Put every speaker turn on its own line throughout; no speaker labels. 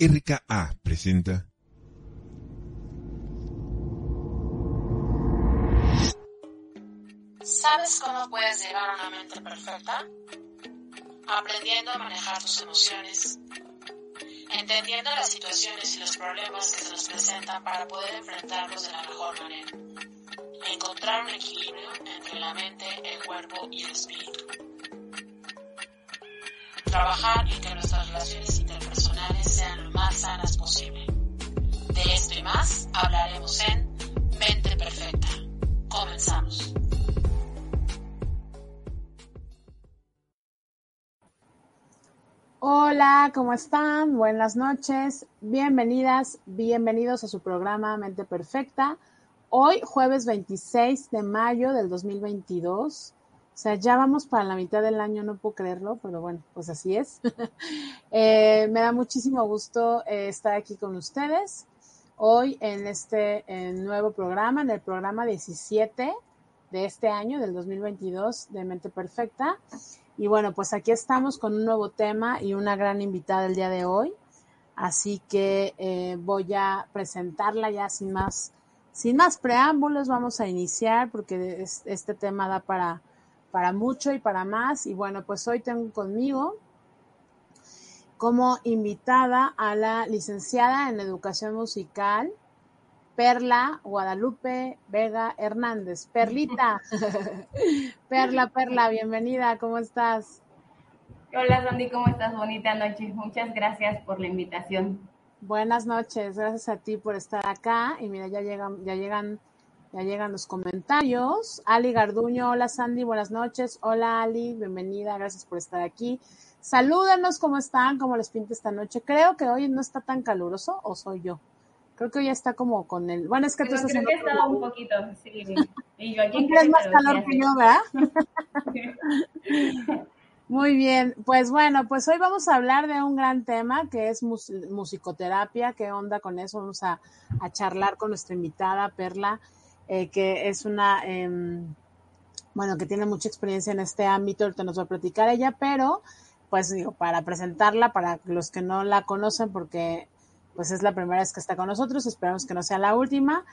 RKA presenta
¿Sabes cómo puedes llegar a una mente perfecta? Aprendiendo a manejar tus emociones, entendiendo las situaciones y los problemas que se nos presentan para poder enfrentarlos de la mejor manera. Encontrar un equilibrio entre la mente, el cuerpo y el espíritu. Trabajar en que nuestras relaciones interpersonales sean lo más sanas posible. De esto y más hablaremos en Mente Perfecta. Comenzamos.
Hola, ¿cómo están? Buenas noches, bienvenidas, bienvenidos a su programa Mente Perfecta. Hoy, jueves 26 de mayo del 2022. O sea, ya vamos para la mitad del año, no puedo creerlo, pero bueno, pues así es. eh, me da muchísimo gusto eh, estar aquí con ustedes hoy en este nuevo programa, en el programa 17 de este año, del 2022, de Mente Perfecta. Y bueno, pues aquí estamos con un nuevo tema y una gran invitada el día de hoy. Así que eh, voy a presentarla ya sin más, sin más preámbulos. Vamos a iniciar porque es, este tema da para, para mucho y para más. Y bueno, pues hoy tengo conmigo como invitada a la licenciada en educación musical, Perla Guadalupe Vega Hernández. Perlita. Perla, Perla, bienvenida, ¿cómo estás?
Hola Sandy, ¿cómo estás? Bonita noche. Muchas gracias por la invitación.
Buenas noches, gracias a ti por estar acá. Y mira, ya llegan, ya llegan, ya llegan los comentarios. Ali Garduño, hola Sandy, buenas noches. Hola Ali, bienvenida, gracias por estar aquí. Salúdenos, ¿cómo están? ¿Cómo les pinta esta noche? Creo que hoy no está tan caluroso, ¿o soy yo? Creo que hoy está como con el. Bueno, es que tú estás
creo que un poquito, sí. Y yo aquí
más calor que yo, ¿verdad? Muy bien, pues bueno, pues hoy vamos a hablar de un gran tema que es mus- musicoterapia. ¿Qué onda con eso? Vamos a, a charlar con nuestra invitada Perla, eh, que es una, em, bueno, que tiene mucha experiencia en este ámbito. Ahorita nos va a platicar ella, pero pues digo, para presentarla, para los que no la conocen, porque pues es la primera vez que está con nosotros, esperamos que no sea la última.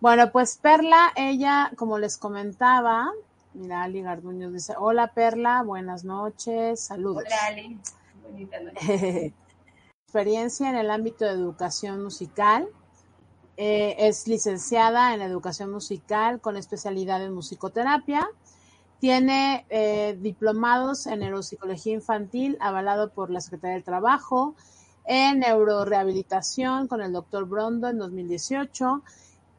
Bueno, pues Perla, ella, como les comentaba, mira, Ali Garduño dice, hola Perla, buenas noches, saludos.
Hola Ali, bonita noche.
Experiencia en el ámbito de educación musical. Eh, es licenciada en educación musical con especialidad en musicoterapia. Tiene eh, diplomados en neuropsicología infantil avalado por la Secretaría del Trabajo, en neurorehabilitación con el doctor Brondo en 2018.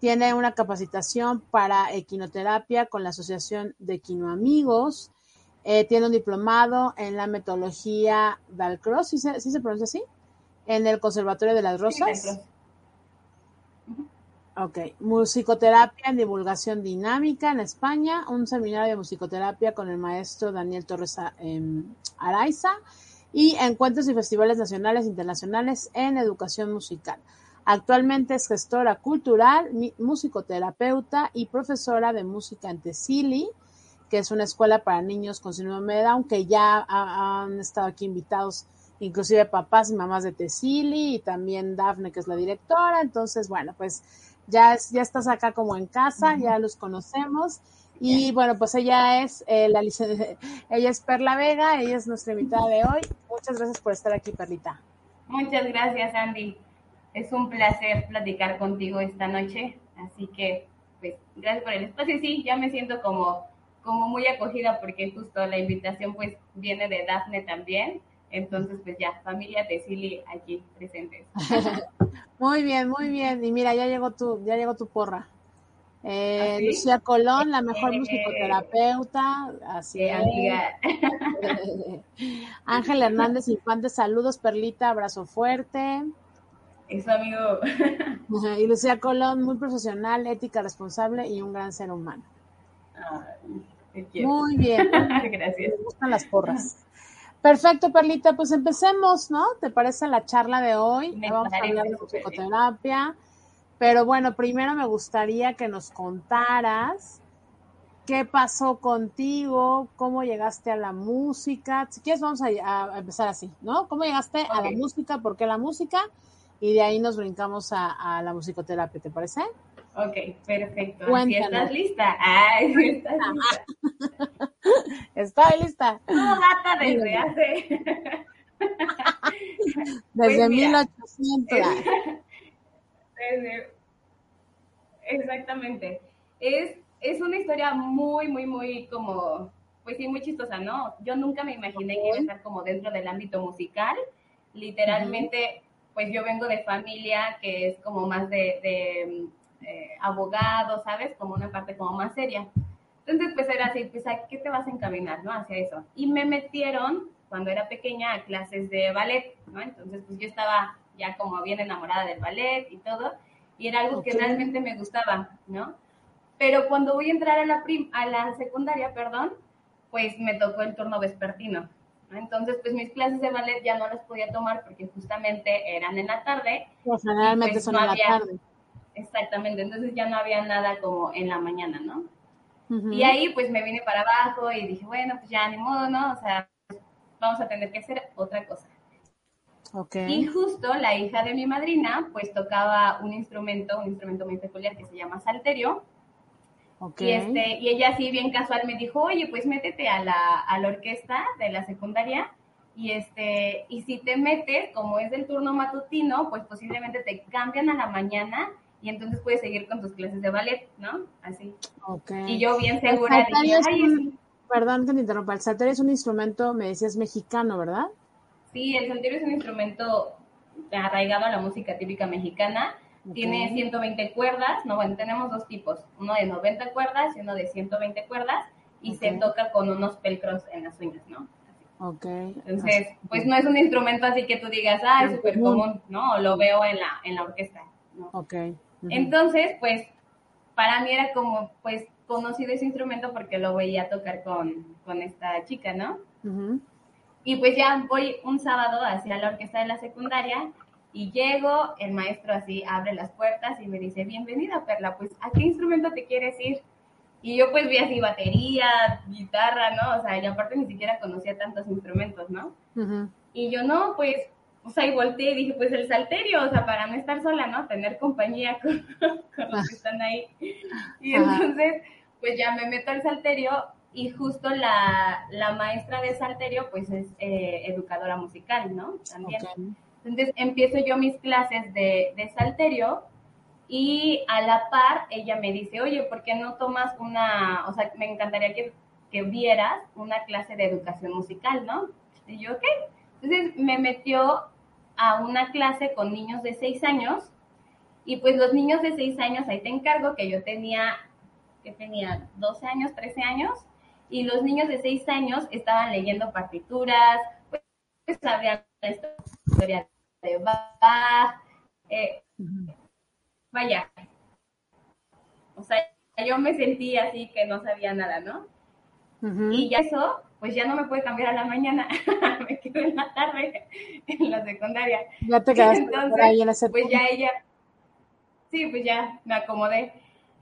Tiene una capacitación para equinoterapia con la Asociación de Equinoamigos. Eh, tiene un diplomado en la metodología Dalcross, ¿sí se, sí se pronuncia así? En el Conservatorio de las Rosas.
Sí.
Ok, musicoterapia en divulgación dinámica en España, un seminario de musicoterapia con el maestro Daniel Torres A- em, Araiza y encuentros y festivales nacionales e internacionales en educación musical. Actualmente es gestora cultural, musicoterapeuta y profesora de música en Tessili, que es una escuela para niños con síndrome de Down, que ya ha- han estado aquí invitados inclusive papás y mamás de Tessili y también Dafne, que es la directora. Entonces, bueno, pues ya, es- ya estás acá como en casa, ya los conocemos. Y bueno, pues ella es eh, la ella es Perla Vega, ella es nuestra invitada de hoy. Muchas gracias por estar aquí, Perlita.
Muchas gracias Andy. Es un placer platicar contigo esta noche. Así que, pues, gracias por el espacio. Sí, ya me siento como, como muy acogida porque justo la invitación pues viene de Dafne también. Entonces, pues ya, familia Tesili aquí presentes.
Muy bien, muy bien. Y mira, ya llegó tu, ya llegó tu porra. Eh,
¿Ah, sí?
Lucía Colón, la mejor
Eh.
musicoterapeuta, así
Sí,
es.
amiga.
Ángel Hernández Infante, saludos, Perlita, abrazo fuerte.
Eso, amigo.
Y Lucía Colón, muy profesional, ética, responsable y un gran ser humano.
Ay, te quiero.
Muy bien,
Gracias.
me gustan las porras. Perfecto, Perlita, pues empecemos, ¿no? ¿Te parece la charla de hoy?
Me
Vamos a hablar de psicoterapia. Pero bueno, primero me gustaría que nos contaras ¿qué pasó contigo? ¿Cómo llegaste a la música? Si quieres, vamos a, empezar así, ¿no? ¿Cómo llegaste a la música? ¿Por qué la música? Y de ahí nos brincamos a, la musicoterapia, ¿te parece?
Ok, perfecto. ¿Estás lista? Ay, ¿estás lista?
Estoy lista.
¿Cómo gata desde hace?
desde 1800.
Pues desde... Exactamente. Es, es una historia muy, muy, muy como, pues sí, muy chistosa, ¿no? Yo nunca me imaginé que iba a estar como dentro del ámbito musical. Literalmente, pues yo vengo de familia que es como más de, de eh, abogado, ¿sabes? Como una parte como más seria. Entonces, pues era así, pues, ¿a qué te vas a encaminar, no? Hacia eso. Y me metieron, cuando era pequeña, a clases de ballet, ¿no? Entonces, pues yo estaba ya como bien enamorada del ballet y todo, y era algo que realmente me gustaba, ¿no? Pero cuando voy a entrar a la, prim a la secundaria, perdón, pues me tocó el turno vespertino. Entonces, pues mis clases de ballet ya no las podía tomar porque justamente eran en la tarde.
Pues generalmente pues, son en la tarde.
Exactamente, entonces ya no había nada como en la mañana, ¿no? Y ahí pues me vine para abajo y dije, bueno, pues ya ni modo, ¿no? O sea, vamos a tener que hacer otra cosa.
Okay.
Y justo la hija de mi madrina pues tocaba un instrumento, un instrumento muy peculiar que se llama salterio.
Okay.
Y, este, y ella así bien casual me dijo, oye, pues métete a la, a la orquesta de la secundaria y este y si te metes como es del turno matutino pues posiblemente te cambian a la mañana y entonces puedes seguir con tus clases de ballet, ¿no? Así.
Okay.
Y yo bien segura dije,
Ay, Perdón que te interrumpa, el salterio es un instrumento, me decías, mexicano, ¿verdad?
Sí, el salterio es un instrumento arraigado a la música típica mexicana. Tiene 120 cuerdas, no, bueno, tenemos dos tipos, uno de 90 cuerdas y uno de 120 cuerdas, y se toca con unos pelcros en las uñas, ¿no?
Ok.
Entonces, pues no es un instrumento así que tú digas, ah, es súper común, ¿no? lo veo en la, en la orquesta, ¿no?
Ok.
Entonces, pues, para mí era como, pues, conocido ese instrumento porque lo veía tocar con, con esta chica, ¿no? Y pues ya voy un sábado hacia la orquesta de la secundaria y llego, el maestro así abre las puertas y me dice, bienvenida Perla, pues ¿a qué instrumento te quieres ir? Y yo pues vi así batería, guitarra, ¿no? O sea, y aparte ni siquiera conocía tantos instrumentos, ¿no? Y yo no, pues o sea, y volteé y dije, pues el salterio, o sea, para no estar sola, ¿no? Tener compañía con, los que están ahí. Y entonces, pues ya me meto al salterio y justo la, la maestra de salterio, pues es eh, educadora musical, ¿no? También. Entonces empiezo yo mis clases de, de salterio y a la par ella me dice, oye, ¿por qué no tomas una, o sea, me encantaría que, que vieras una clase de educación musical, ¿no? Y yo, ok. Entonces me metió a una clase con niños de 6 años. Y pues los niños de 6 años, ahí te encargo que yo tenía, que tenía 12 años, 13 años, y los niños de 6 años estaban leyendo partituras, pues sabían la historia de Bach, eh, vaya, o sea, yo me sentí así que no sabía nada, ¿no? Y ya eso, pues ya no me puede cambiar a la mañana, me quedo en la tarde en la secundaria.
Ya te quedaste Entonces, ahí en ese
Pues ya ella, sí, pues ya me acomodé.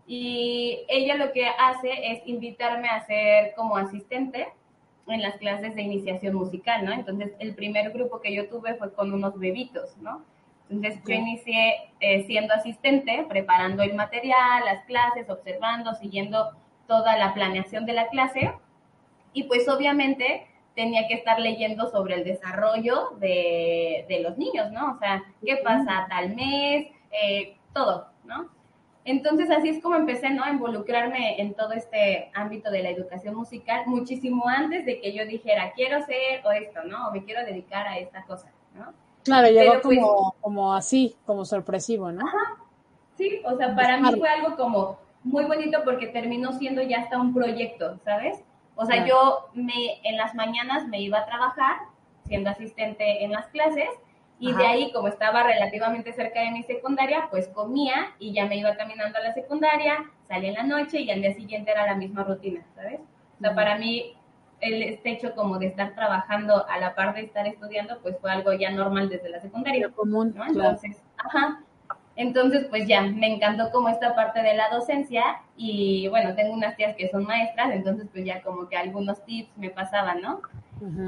Y ella lo que hace es invitarme a ser como asistente en las clases de iniciación musical, ¿no? Entonces, el primer grupo que yo tuve fue con unos bebitos, ¿no? Entonces, yo inicié eh, siendo asistente, preparando el material, las clases, observando, siguiendo toda la planeación de la clase y pues obviamente tenía que estar leyendo sobre el desarrollo de, los niños, ¿no? O sea, qué pasa tal mes, eh, todo, ¿no? Entonces así es como empecé, ¿no? A involucrarme en todo este ámbito de la educación musical muchísimo antes de que yo dijera, quiero ser o esto, ¿no? O me quiero dedicar a esta cosa, ¿no?
Claro, llegó pues como, como así, como sorpresivo, ¿no?
Ajá. Sí, o sea, para mí fue algo como muy bonito porque terminó siendo ya hasta un proyecto, ¿sabes? O sea, yo me, en las mañanas me iba a trabajar siendo asistente en las clases y de ahí, como estaba relativamente cerca de mi secundaria, pues comía y ya me iba caminando a la secundaria, salía en la noche y al día siguiente era la misma rutina, ¿sabes? O sea, para mí el este hecho como de estar trabajando a la par de estar estudiando, pues fue algo ya normal desde la secundaria.
común,
¿no? Entonces, ajá. Entonces, pues ya, me encantó como esta parte de la docencia y bueno, tengo unas tías que son maestras, entonces pues ya como que algunos tips me pasaban, ¿no?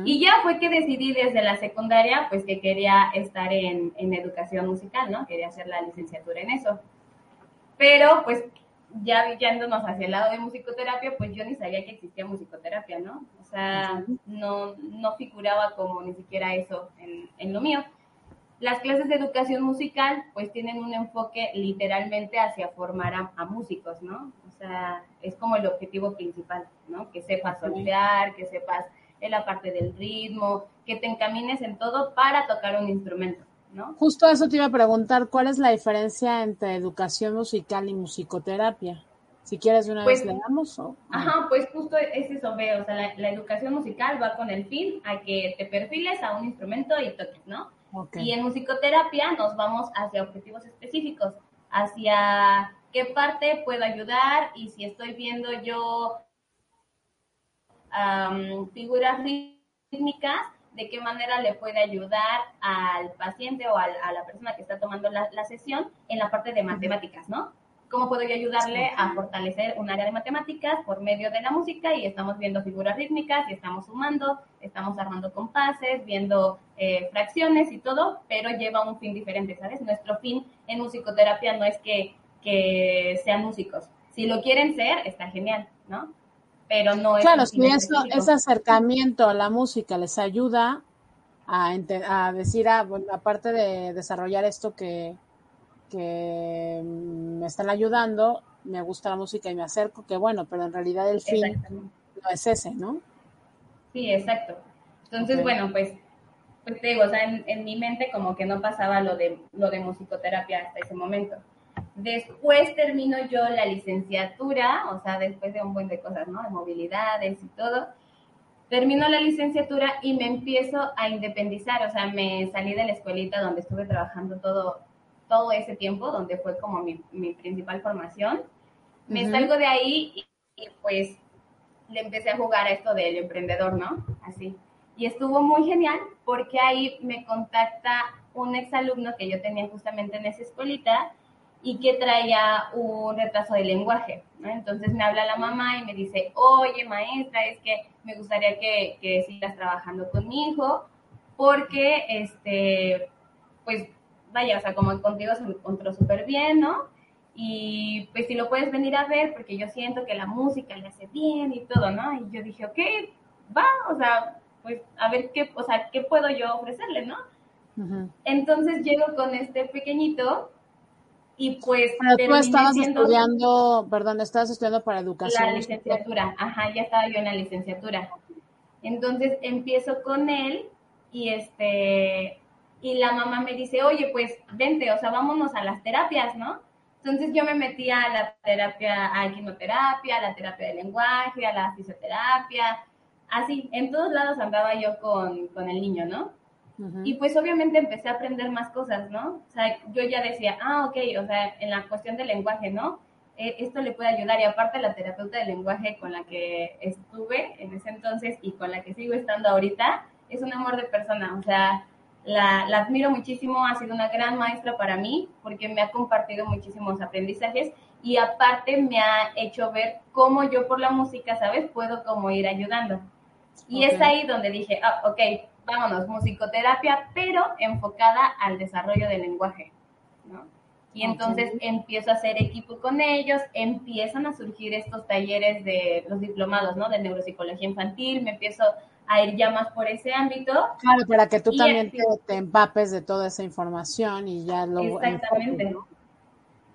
Y ya fue que decidí desde la secundaria, pues que quería estar en, en educación musical, ¿no? Quería hacer la licenciatura en eso. Pero pues ya yéndonos hacia el lado de musicoterapia, pues yo ni sabía que existía musicoterapia, ¿no? O sea, no, no figuraba como ni siquiera eso en, en lo mío. Las clases de educación musical pues tienen un enfoque literalmente hacia formar a, músicos, ¿no? O sea, es como el objetivo principal, ¿no? Que sepas soltear, que sepas en la parte del ritmo, que te encamines en todo para tocar un instrumento. ¿No?
Justo eso te iba a preguntar, ¿cuál es la diferencia entre educación musical y musicoterapia? Si quieres de una vez pues, le damos o...
Ajá, pues justo es eso, veo, o sea, la, educación musical va con el fin a que te perfiles a un instrumento y toques, ¿no? Y en musicoterapia nos vamos hacia objetivos específicos, hacia qué parte puedo ayudar y si estoy viendo yo figuras rítmicas, de qué manera le puede ayudar al paciente o a la persona que está tomando la, sesión en la parte de matemáticas, ¿no? ¿Cómo puedo yo ayudarle a fortalecer un área de matemáticas por medio de la música? Y estamos viendo figuras rítmicas y estamos sumando, estamos armando compases, viendo eh, fracciones y todo, pero lleva un fin diferente, ¿sabes? Nuestro fin en musicoterapia no es que, que sean músicos. Si lo quieren ser, está genial, ¿no? pero no es...
Claro, si eso, ese acercamiento a la música les ayuda a, a decir, ah, bueno, aparte de desarrollar esto que, que me están ayudando, me gusta la música y me acerco, que bueno, pero en realidad el fin no es ese, ¿no?
Sí, exacto. Entonces, bueno, pues, pues te digo, o sea, en, en, mi mente como que no pasaba lo de, lo de musicoterapia hasta ese momento. Después termino yo la licenciatura, o sea, después de un buen de cosas, ¿no? De movilidades y todo. Termino la licenciatura y me empiezo a independizar, o sea, me salí de la escuelita donde estuve trabajando todo, todo ese tiempo, donde fue como mi, mi principal formación. Me salgo de ahí y, y, pues le empecé a jugar a esto del emprendedor, ¿no? Así. Y estuvo muy genial porque ahí me contacta un exalumno que yo tenía justamente en esa escuelita y que traía un retraso de lenguaje. ¿no? Entonces me habla la mamá y me dice, oye maestra, es que me gustaría que, que sigas trabajando con mi hijo porque, este, pues, vaya, o sea, como contigo se encontró súper bien, ¿no? Y pues si lo puedes venir a ver, porque yo siento que la música le hace bien y todo, ¿no? Y yo dije, ok, va, o sea, pues a ver qué, o sea, qué puedo yo ofrecerle, ¿no? Entonces llego con este pequeñito y pues
Pero tú estabas estudiando, perdón, estabas estudiando para educación.
La licenciatura, ajá, ya estaba yo en la licenciatura. Entonces empiezo con él y este y la mamá me dice, "Oye, pues vente, o sea, vámonos a las terapias, ¿no?" Entonces yo me metí a la terapia, a quimioterapia, a la terapia de lenguaje, a la fisioterapia, así, en todos lados andaba yo con, con el niño, ¿no? Y pues obviamente empecé a aprender más cosas, ¿no? O sea, yo ya decía, ah, ok, o sea, en la cuestión del lenguaje, ¿no? Eh, esto le puede ayudar y aparte la terapeuta de lenguaje con la que estuve en ese entonces y con la que sigo estando ahorita, es un amor de persona, o sea, la, la admiro muchísimo, ha sido una gran maestra para mí porque me ha compartido muchísimos aprendizajes y aparte me ha hecho ver cómo yo por la música, ¿sabes? Puedo como ir ayudando. Y es ahí donde dije, ah, ok, vámonos, musicoterapia, pero enfocada al desarrollo del lenguaje, ¿no? Y entonces empiezo a hacer equipo con ellos, empiezan a surgir estos talleres de los diplomados, ¿no? De neuropsicología infantil, me empiezo a ir ya más por ese ámbito.
Claro, para que tú también te, empapes de toda esa información y ya lo...
Exactamente.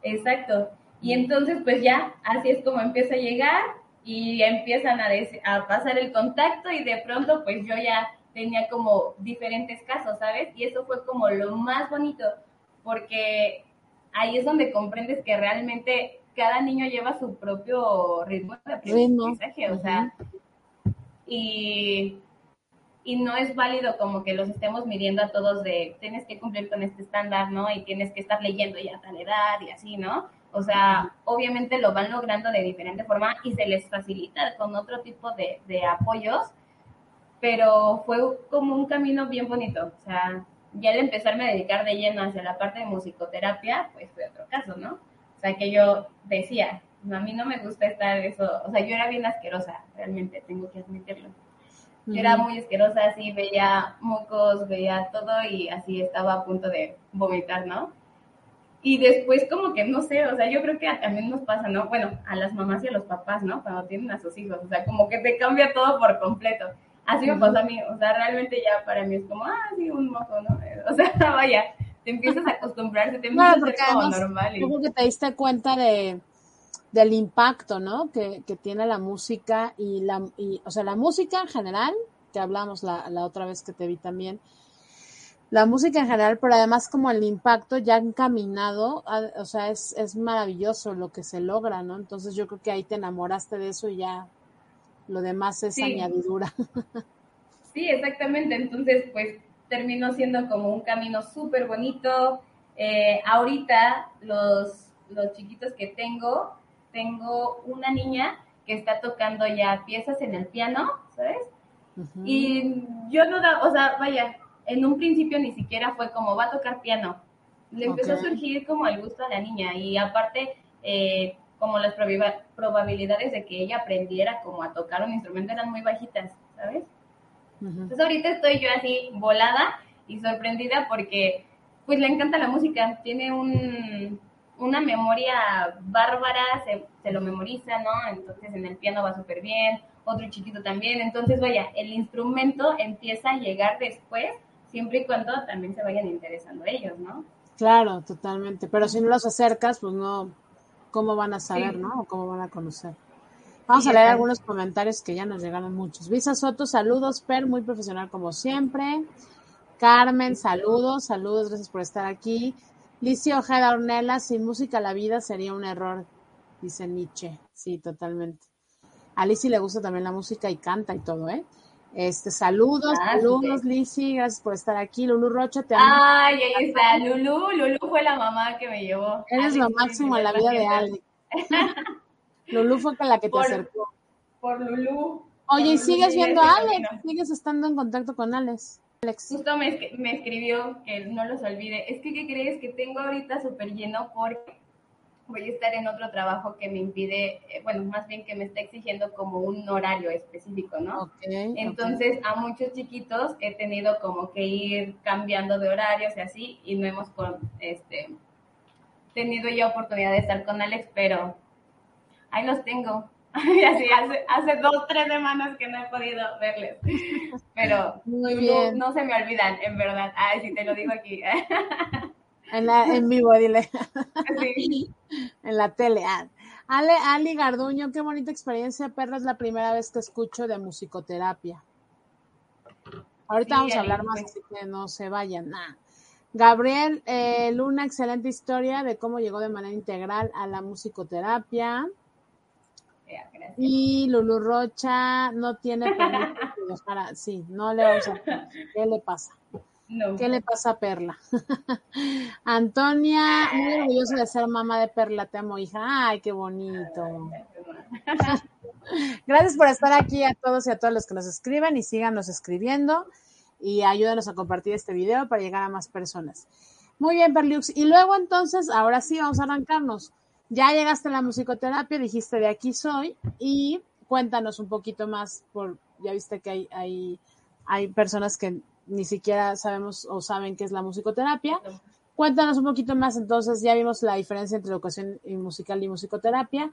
Exacto. Y entonces, pues ya, así es como empieza a llegar y empiezan a, a pasar el contacto y de pronto, pues yo ya tenía como diferentes casos, ¿sabes? Y eso fue como lo más bonito, porque ahí es donde comprendes que realmente cada niño lleva su propio ritmo de aprendizaje, o sea, y, y no es válido como que los estemos midiendo a todos de tienes que cumplir con este estándar, ¿no? Y tienes que estar leyendo ya a tal edad y así, ¿no? O sea, obviamente lo van logrando de diferente forma y se les facilita con otro tipo de, de apoyos pero fue como un camino bien bonito, o sea, ya al empezarme a dedicar de lleno hacia la parte de musicoterapia, pues fue otro caso, ¿no? O sea, que yo decía, a mí no me gusta estar eso, o sea, yo era bien asquerosa, realmente, tengo que admitirlo. Yo era muy asquerosa, así veía mocos, veía todo y así estaba a punto de vomitar, ¿no? Y después como que, no sé, o sea, yo creo que también nos pasa, ¿no? Bueno, a las mamás y a los papás, ¿no? Cuando tienen a sus hijos, o sea, como que te cambia todo por completo. Así me pasó a mí, o sea, realmente ya para mí es como, ah, sí, un moco, ¿no? O sea, vaya, te empiezas a acostumbrar, te empiezas a hacer como normal. Y...
Yo que te diste cuenta de, del impacto, ¿no? Que, que tiene la música y la, y, o sea, la música en general, que hablamos la, la otra vez que te vi también, la música en general, pero además como el impacto ya encaminado, o sea, es, es maravilloso lo que se logra, ¿no? Entonces yo creo que ahí te enamoraste de eso y ya lo demás es
Sí.
añadidura.
Sí, exactamente. Entonces, pues terminó siendo como un camino súper bonito. Eh, ahorita los, los chiquitos que tengo, tengo una niña que está tocando ya piezas en el piano, ¿sabes?
Ujú.
Y yo no da, o sea, vaya, en un principio ni siquiera fue como va a tocar piano. Le empezó
Ok.
a surgir como el gusto a la niña y aparte, eh, como las probabilidades de que ella aprendiera como a tocar un instrumento eran muy bajitas, ¿sabes?
Ujú.
Entonces ahorita estoy yo así volada y sorprendida porque pues le encanta la música, tiene un, una memoria bárbara, se, se lo memoriza, ¿no? Entonces en el piano va súper bien, otro chiquito también, entonces vaya, el instrumento empieza a llegar después, siempre y cuando también se vayan interesando ellos, ¿no?
Claro, totalmente. Pero si no los acercas, pues no, ¿cómo van a saber,
Sí.
no? ¿O cómo van a conocer? Vamos
Sí,
a leer algunos comentarios que ya nos llegaron muchos. Visa Soto, saludos, Per, muy profesional como siempre. Carmen, saludos, saludos, gracias por estar aquí. Licio Ojeda Ornella, sin música la vida sería un error, dice Nietzsche. Sí, totalmente. A Lizzy le gusta también la música y canta y todo, ¿eh? Este, saludos,
Ah,
saludos. Lizzy, gracias por estar aquí. Lulu Rocha, te amo.
Ay, ahí está, Lulu, Lulu fue la mamá que me llevó.
Eres lo máximo en la vida de. Ale. Lulu fue con la que te
Por-
acercó.
Por Lulu.
Oye,
por
¿y sigues viendo a Alex? ¿Sigues estando en contacto con Alex?
Justo me, me escribió que no los olvide. Es que, ¿qué crees? Que tengo ahorita súper lleno porque voy a estar en otro trabajo que me impide, eh, bueno, más bien que me está exigiendo como un horario específico, ¿no? Entonces, a muchos chiquitos he tenido como que ir cambiando de horarios y así, y no hemos con, este, tenido ya oportunidad de estar con Alex, pero ahí los tengo. Y así, hace, hace dos, tres semanas que no he podido verles. Pero
Muy
no,
bien.
no se me olvidan, en verdad. Ay, si te lo digo aquí.
En, la, en vivo, dile.
Sí.
en la tele. Ah. Ale, Ali Garduño, qué bonita experiencia, perra. Es la primera vez que escucho de musicoterapia. Ahorita
Sí,
vamos a hablar más,
pues.
así que no se vayan. Nah. Gabriel eh, Luna, excelente historia de cómo llegó de manera integral a la musicoterapia.
Gracias.
Y Lulu Rocha no tiene permiso de dejar a- Sí, no le vamos a... ¿Qué le pasa?
No.
¿Qué le pasa a Perla? Antonia, muy orgullosa de ser mamá de Perla, te amo, hija. Ay, qué bonito. Gracias por estar aquí a todos y a todas los que nos escriben y síganos escribiendo y ayúdanos a compartir este video para llegar a más personas. Muy bien, Perliux. Y luego entonces, ahora sí, vamos a arrancarnos. Ya llegaste a la musicoterapia, dijiste de aquí soy y cuéntanos un poquito más por, ya viste que hay, hay, hay personas que ni siquiera sabemos o saben qué es la musicoterapia. Cuéntanos un poquito más, entonces ya vimos la diferencia entre educación musical y musicoterapia.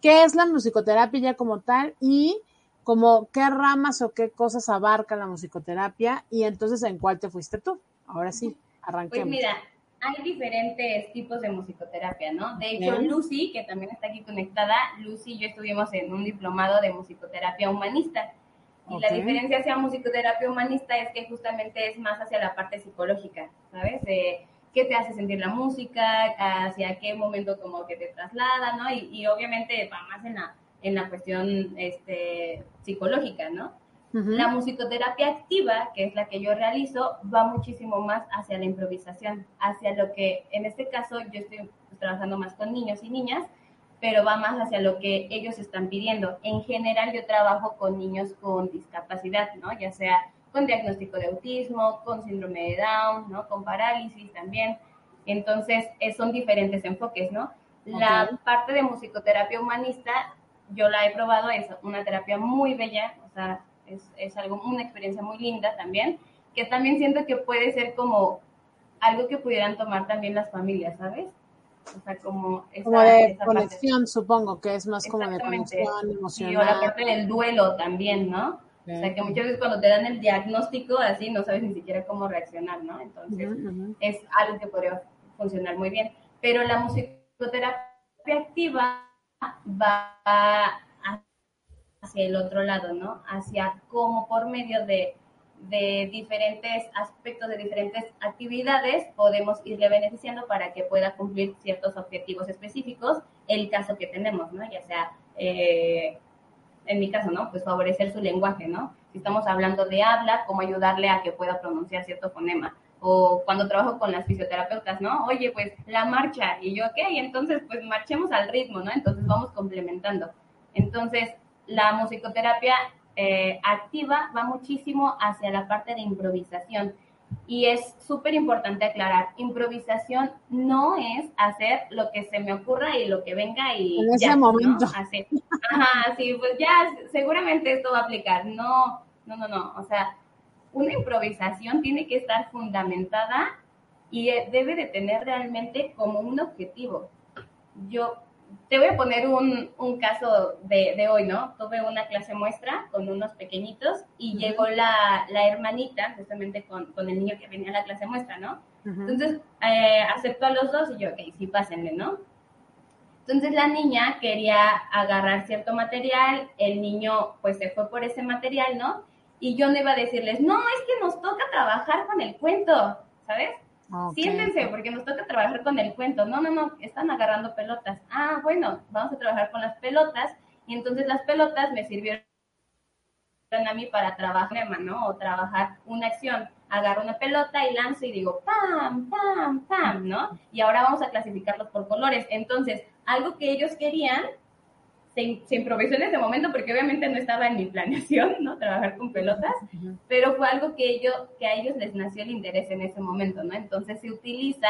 ¿Qué es la musicoterapia ya como tal? Y como qué ramas o qué cosas abarca la musicoterapia y entonces en cuál te fuiste tú. Ahora sí,
Pues
arranquemos.
mira, hay diferentes tipos de musicoterapia, ¿no? De hecho. Lucy, que también está aquí conectada, Lucy y yo estuvimos en un diplomado de musicoterapia humanista. Y la diferencia hacia musicoterapia humanista es que justamente es más hacia la parte psicológica, ¿sabes? De qué te hace sentir la música, hacia qué momento como que te traslada, ¿no? Y, y obviamente va más en la, en la cuestión este, psicológica, ¿no? La musicoterapia activa, que es la que yo realizo, va muchísimo más hacia la improvisación, hacia lo que, en este caso, yo estoy pues, trabajando más con niños y niñas, pero va más hacia lo que ellos están pidiendo. En general, yo trabajo con niños con discapacidad, ¿no? Ya sea con diagnóstico de autismo, con síndrome de Down, ¿no? Con parálisis también. Entonces, son diferentes enfoques, ¿no? La parte de musicoterapia humanista, yo la he probado, es una terapia muy bella, o sea, es, es algo, una experiencia muy linda también, que también siento que puede ser como algo que pudieran tomar también las familias, ¿sabes? O sea, como,
como de conexión, supongo, que es más como de conexión emocional.
Y o la parte del duelo también, ¿no? O sea, que muchas veces cuando te dan el diagnóstico así, no sabes ni siquiera cómo reaccionar, ¿no? Entonces, es algo que podría funcionar muy bien. Pero la musicoterapia activa va hacia el otro lado, ¿no? Hacia cómo por medio de de diferentes aspectos, de diferentes actividades, podemos irle beneficiando para que pueda cumplir ciertos objetivos específicos, el caso que tenemos, ¿no? Ya sea, eh, en mi caso, ¿no? Pues favorecer su lenguaje, ¿no? Si estamos hablando de habla, cómo ayudarle a que pueda pronunciar cierto fonema. O cuando trabajo con las fisioterapeutas, ¿no? Oye, pues la marcha. Y yo, ok, entonces pues marchemos al ritmo, ¿no? Entonces vamos complementando. Entonces, la musicoterapia eh, activa va muchísimo hacia la parte de improvisación. Y es súper importante aclarar, improvisación no es hacer lo que se me ocurra y lo que venga y
en ese momento.
Ajá, sí, pues ya seguramente esto va a aplicar. No, no, no, no. O sea, una improvisación tiene que estar fundamentada y eh, debe de tener realmente como un objetivo. Yo te voy a poner un, un caso de, de, hoy, ¿no? Tuve una clase muestra con unos pequeñitos y llegó la, la, hermanita justamente con, con, el niño que venía a la clase muestra, ¿no? Entonces, eh, aceptó a los dos y yo, ok, sí, pásenle, ¿no? Entonces la niña quería agarrar cierto material, el niño pues se fue por ese material, ¿no? Y yo no iba a decirles, no, es que nos toca trabajar con el cuento, ¿sabes? Siéntense, porque nos toca trabajar con el cuento. No, no, no, están agarrando pelotas. Ah, bueno, vamos a trabajar con las pelotas. Y entonces las pelotas me sirvieron a mí para trabajar, ¿no? O trabajar una acción. Agarro una pelota y lanzo y digo, pam, pam, pam, ¿no? Y ahora vamos a clasificarlos por colores. Entonces, algo que ellos querían se, improvisó en ese momento porque obviamente no estaba en mi planeación, ¿no? Trabajar con pelotas, pero fue algo que, ellos, que a ellos les nació el interés en ese momento, ¿no? Entonces se utiliza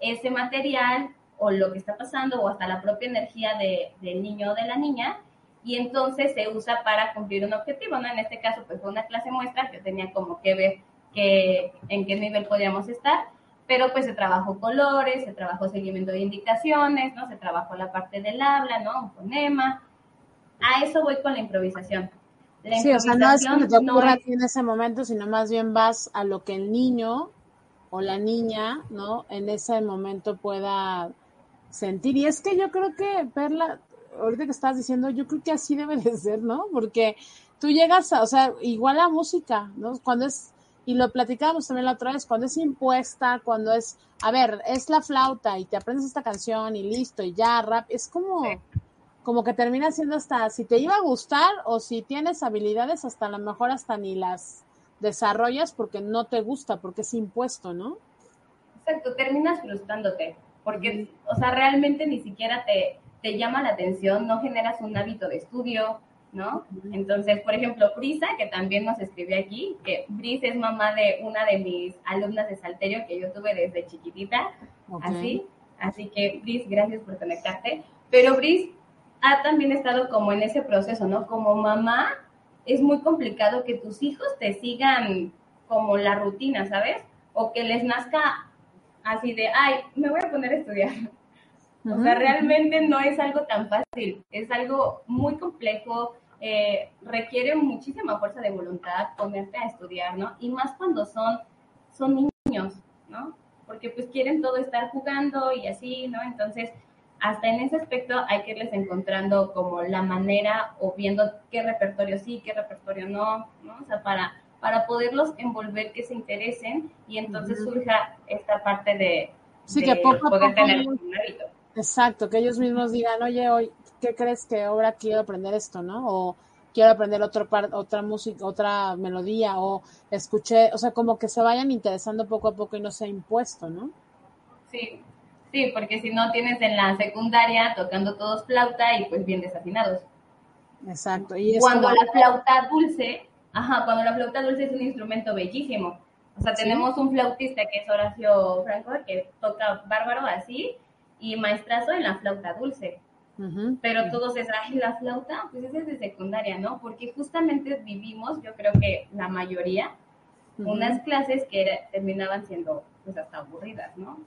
ese material o lo que está pasando o hasta la propia energía de, del niño o de la niña y entonces se usa para cumplir un objetivo, ¿no? En este caso, pues fue una clase muestra que tenía como que ver que, en qué nivel podríamos estar pero pues se trabajó colores, se trabajó seguimiento de indicaciones, ¿no? Se trabajó la parte del habla, ¿no? Un fonema. A eso voy con la improvisación.
sí, o sea, no es que te ocurra en ese momento, sino más bien vas a lo que el niño o la niña, ¿no? En ese momento pueda sentir. Y es que yo creo que, Perla, ahorita que estás diciendo, yo creo que así debe de ser, ¿no? Porque tú llegas a, o sea, igual la música, ¿no? Cuando es y lo platicábamos también la otra vez, cuando es impuesta, cuando es, a ver, es la flauta y te aprendes esta canción y listo, y ya, rap, es como, como que termina siendo hasta, si te iba a gustar o si tienes habilidades, hasta a lo mejor hasta ni las desarrollas porque no te gusta, porque es impuesto, ¿no?
Exacto, terminas frustrándote, porque, o sea, realmente ni siquiera te, te llama la atención, no generas un hábito de estudio, ¿no? Entonces, por ejemplo, Brisa, que también nos escribió aquí, que Brisa es mamá de una de mis alumnas de Salterio que yo tuve desde chiquitita, así, así que Bris, gracias por conectarte, pero Bris ha también estado como en ese proceso, ¿no? Como mamá, es muy complicado que tus hijos te sigan como la rutina, ¿sabes? O que les nazca así de, ay, me voy a poner a estudiar. O sea, realmente no es algo tan fácil, es algo muy complejo, eh, requiere muchísima fuerza de voluntad ponerte a estudiar, ¿no? Y más cuando son, son niños, ¿no? Porque pues quieren todo estar jugando y así, ¿no? Entonces, hasta en ese aspecto hay que irles encontrando como la manera o viendo qué repertorio sí, qué repertorio no, ¿no? O sea, para, para poderlos envolver, que se interesen y entonces surja esta parte de,
sí, que poco poder tener un hábito. Exacto, que ellos mismos digan, oye, hoy, ¿qué crees que ahora quiero aprender esto, no? O quiero aprender otro par, otra música, otra melodía, o escuché, o sea, como que se vayan interesando poco a poco y no sea impuesto, ¿no?
Sí, sí, porque si no tienes en la secundaria tocando todos flauta y pues bien desafinados.
Exacto. Y
Cuando la flauta dulce ajá, cuando la flauta dulce es un instrumento bellísimo. O sea, tenemos un flautista que es Horacio Franco, que toca bárbaro así, y maestrazo en la flauta dulce. Pero todos es, ay, la flauta, pues esa es de secundaria, ¿no? Porque justamente vivimos, yo creo que la mayoría, unas clases que terminaban siendo pues hasta aburridas, ¿no?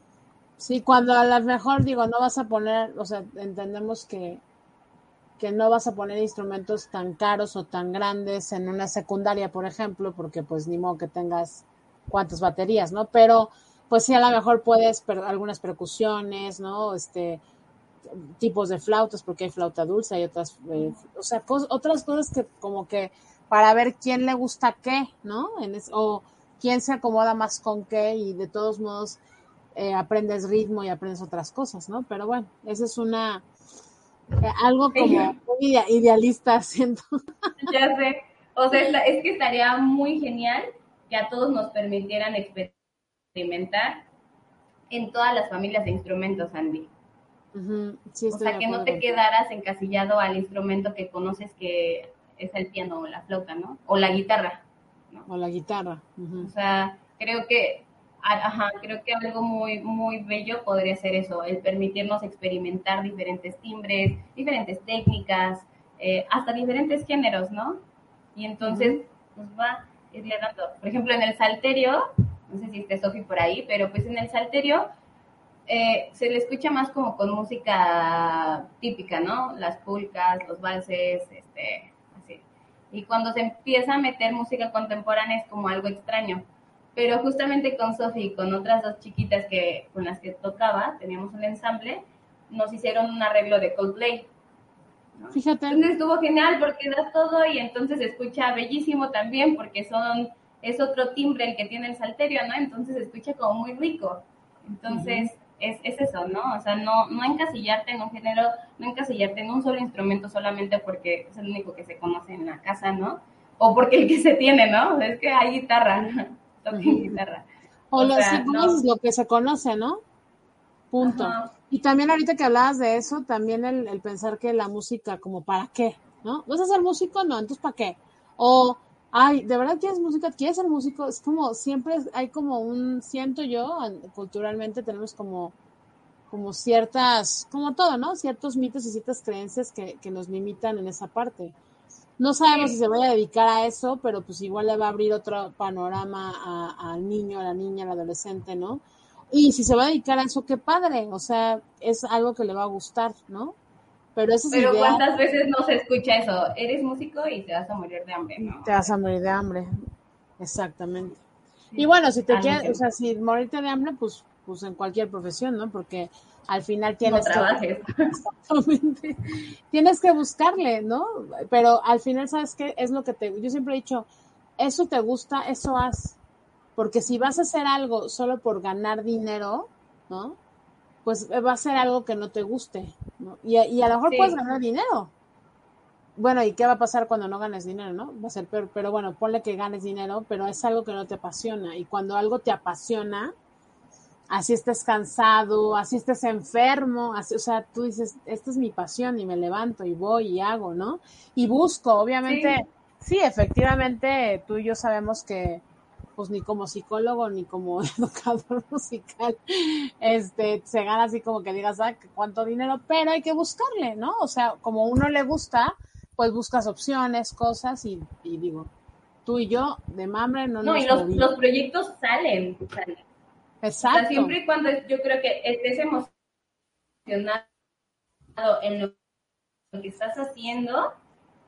Sí, cuando a lo mejor digo, no vas a poner, o sea, entendemos que, que no vas a poner instrumentos tan caros o tan grandes en una secundaria, por ejemplo, porque pues ni modo que tengas cuántas baterías, ¿no? Pero pues sí, a lo mejor puedes, pero algunas percusiones, ¿no? Este, tipos de flautas, porque hay flauta dulce, hay otras, eh, o sea, otras cosas que como que para ver quién le gusta qué, ¿no? o quién se acomoda más con qué y de todos modos eh, aprendes ritmo y aprendes otras cosas, ¿no? Pero bueno, eso es una, eh, algo como muy idealista, siento.
Ya sé, o sea, es que estaría muy genial que a todos nos permitieran experimentar en todas las familias de instrumentos, Andy o sea, que no te quedaras encasillado al instrumento que conoces que es el piano o la flauta, ¿no? O la guitarra.
O la guitarra.
O sea, creo que, ajá, creo que algo muy, muy bello podría ser eso, el permitirnos experimentar diferentes timbres, diferentes técnicas, eh, hasta diferentes géneros, ¿no? Y entonces, nos pues va a irle dando. Por ejemplo, en el salterio, no sé si esté Sofi por ahí, pero pues en el salterio eh, se le escucha más como con música típica, ¿no? Las pulcas, los valses, este, así. Y cuando se empieza a meter música contemporánea es como algo extraño. Pero justamente con Sophie y con otras dos chiquitas que, con las que tocaba, teníamos un ensamble, nos hicieron un arreglo de Coldplay.
Fíjate.
Entonces estuvo genial porque da todo y entonces se escucha bellísimo también porque son, es otro timbre el que tiene el salterio, ¿no? Entonces se escucha como muy rico. Entonces, es, es, eso, ¿no? O sea, no, no encasillarte en un género, no encasillarte en un solo instrumento solamente porque es el único que se conoce en la casa, ¿no? O porque el que se tiene, ¿no? Es que hay guitarra, toquen guitarra.
O, lo, lo que se conoce, ¿no? Punto. Y también ahorita que hablabas de eso, también el, el, pensar que la música, como para qué, ¿no? ¿Vas a ser músico? No, entonces ¿para qué? O ay, ¿de verdad quieres música? ¿Quieres ser músico? Es como, siempre hay como un, siento yo, culturalmente tenemos como, como ciertas, como todo, ¿no? Ciertos mitos y ciertas creencias que, que nos limitan en esa parte. No sabemos si se va a dedicar a eso, pero pues igual le va a abrir otro panorama al niño, a la niña, al adolescente, ¿no? Y si se va a dedicar a eso, qué padre, o sea, es algo que le va a gustar, ¿no? Pero, eso
Pero ¿cuántas veces no se escucha eso? Eres músico y te vas a morir de hambre, ¿no?
Te vas a morir de hambre, exactamente. Y bueno, si te quieres, o sea, si morirte de hambre, pues, pues en cualquier profesión, ¿no? Porque al final tienes
que...
Exactamente. tienes que buscarle, ¿no? Pero al final, ¿sabes qué? Es lo que te... Yo siempre he dicho, eso te gusta, eso haz. Porque si vas a hacer algo solo por ganar dinero, ¿no? Pues eh, va a ser algo que no te guste, ¿no? Y, y a lo mejor puedes ganar dinero. Bueno, ¿y qué va a pasar cuando no ganes dinero, no? Va a ser peor, pero bueno, ponle que ganes dinero, pero es algo que no te apasiona. Y cuando algo te apasiona, así estés cansado, así estés enfermo, así, o sea, tú dices, esta es mi pasión y me levanto y voy y hago, ¿no? Y busco, obviamente, sí efectivamente, tú y yo sabemos que pues ni como psicólogo ni como educador musical, este, se gana así como que digas, ah, cuánto dinero, pero hay que buscarle, ¿no? O sea, como uno le gusta, pues buscas opciones, cosas y, digo, tú y yo de mamre no,
no
nos
y los, los, proyectos salen, salen.
Exacto.
siempre y cuando yo creo que estés emocionado en lo que estás haciendo,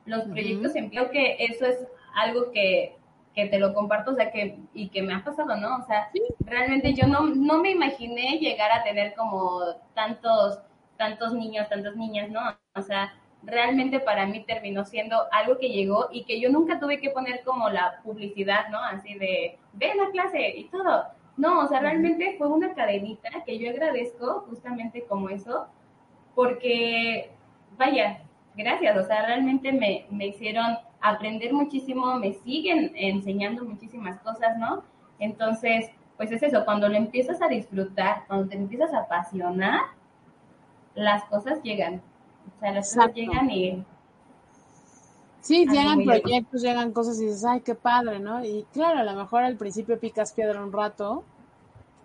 los proyectos, uh que eso es algo que que te lo comparto, o sea, que, y que me ha pasado, ¿no? O sea, realmente yo no, no me imaginé llegar a tener como tantos, tantos niños, tantas niñas, ¿no? O sea, realmente para mí terminó siendo algo que llegó y que yo nunca tuve que poner como la publicidad, ¿no? Así de, ven a clase y todo. No, o sea, realmente fue una cadenita que yo agradezco justamente como eso, porque, vaya, gracias, o sea, realmente me, me hicieron aprender muchísimo, me siguen enseñando muchísimas cosas, ¿no? Entonces, pues es eso, cuando lo empiezas a disfrutar, cuando te empiezas a apasionar, las cosas llegan. O sea, las cosas llegan y...
Sí, llegan proyectos, llegan cosas y dices, ay, qué padre, ¿no? Y claro, a lo mejor al principio picas piedra un rato,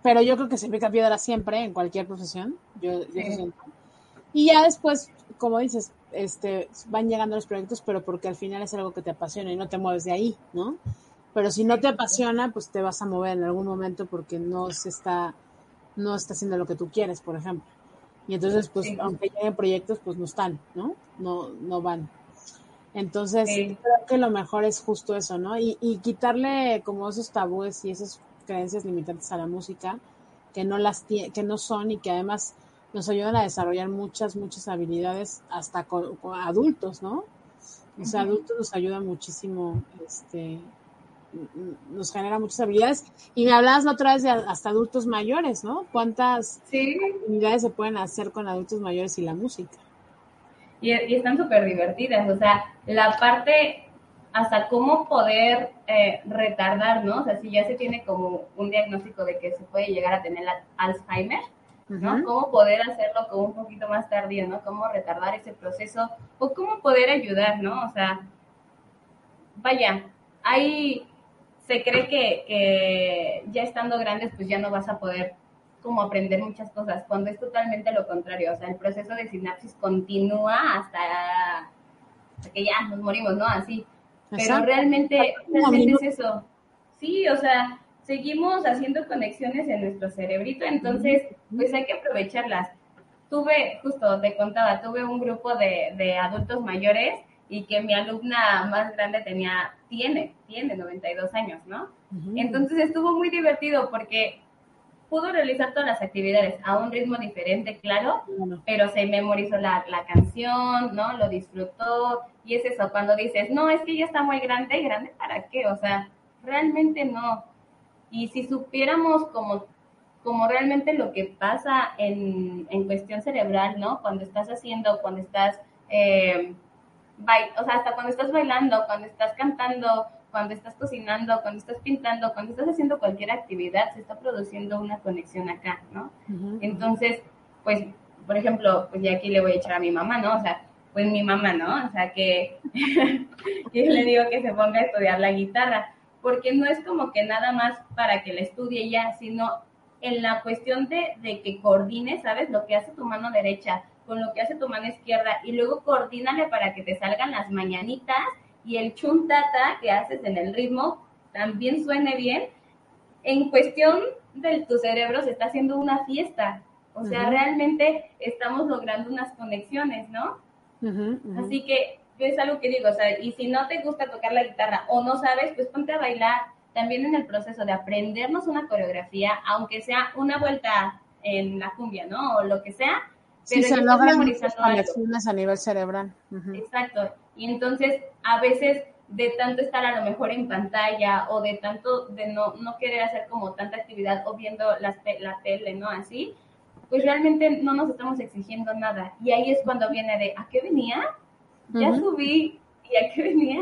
pero yo creo que se pica piedra siempre en cualquier profesión, yo, yo siento. Y ya después, como dices, este, van llegando los proyectos, pero porque al final es algo que te apasiona y no te mueves de ahí, ¿no? Pero si no te apasiona, pues te vas a mover en algún momento porque no se está, no está haciendo lo que tú quieres, por ejemplo. Y entonces, pues, aunque lleguen proyectos, pues no están, ¿no? No, no van. Entonces, creo que lo mejor es justo eso, ¿no? Y, y quitarle como esos tabúes y esas creencias limitantes a la música que no las que no son y que además nos ayudan a desarrollar muchas, muchas habilidades hasta con, adultos, ¿no? O sea, adultos nos ayuda muchísimo, este, nos genera muchas habilidades. Y me hablabas la otra vez de hasta adultos mayores, ¿no? ¿Cuántas habilidades se pueden hacer con adultos mayores y la música?
y, están súper divertidas. O sea, la parte hasta cómo poder eh, retardar, ¿no? O sea, si ya se tiene como un diagnóstico de que se puede llegar a tener Alzheimer, ¿no? Cómo poder hacerlo como un poquito más tardío, ¿no? Cómo retardar ese proceso o cómo poder ayudar, ¿no? O sea, vaya, hay, se cree que, que ya estando grandes, pues ya no vas a poder como aprender muchas cosas, cuando es totalmente lo contrario, o sea, el proceso de sinapsis continúa hasta, que ya nos morimos, ¿no? Así. Pero realmente, realmente es eso. Sí, o sea, seguimos haciendo conexiones en nuestro cerebrito, entonces, pues hay que aprovecharlas. Tuve, justo te contaba, tuve un grupo de, de adultos mayores y que mi alumna más grande tenía, tiene, tiene 92 años, ¿no? Entonces estuvo muy divertido porque pudo realizar todas las actividades a un ritmo diferente, claro, pero se memorizó la, la, canción, ¿no? Lo disfrutó y es eso, cuando dices, no, es que ya está muy grande, ¿grande para qué? O sea, realmente no. Y si supiéramos como, como realmente lo que pasa en, en cuestión cerebral, ¿no? Cuando estás haciendo, cuando estás, eh, o sea, hasta cuando estás bailando, cuando estás cantando, cuando estás cocinando, cuando estás pintando, cuando estás haciendo cualquier actividad, se está produciendo una conexión acá, ¿no? Entonces, pues, por ejemplo, pues ya aquí le voy a echar a mi mamá, ¿no? O sea, pues mi mamá, ¿no? O sea, que yo le digo que se ponga a estudiar la guitarra, porque no es como que nada más para que la estudie ya, sino en la cuestión de, de que coordine, ¿sabes? Lo que hace tu mano derecha con lo que hace tu mano izquierda y luego coordínale para que te salgan las mañanitas y el chuntata que haces en el ritmo también suene bien, en cuestión de tu cerebro se está haciendo una fiesta. O sea, realmente estamos logrando unas conexiones, ¿no? Así que es algo que digo, o sea, y si no te gusta tocar la guitarra o no sabes, pues ponte a bailar. También en el proceso de aprendernos una coreografía, aunque sea una vuelta en la cumbia, ¿no? O lo que sea.
Pero sí, se logran conexiones a nivel cerebral.
Exacto. Y entonces, a veces de tanto estar a lo mejor en pantalla o de tanto de no, no querer hacer como tanta actividad o viendo la, la tele, ¿no? Así, pues realmente no nos estamos exigiendo nada. Y ahí es cuando viene de, ¿a qué venía? Ya subí, ¿y a qué venía?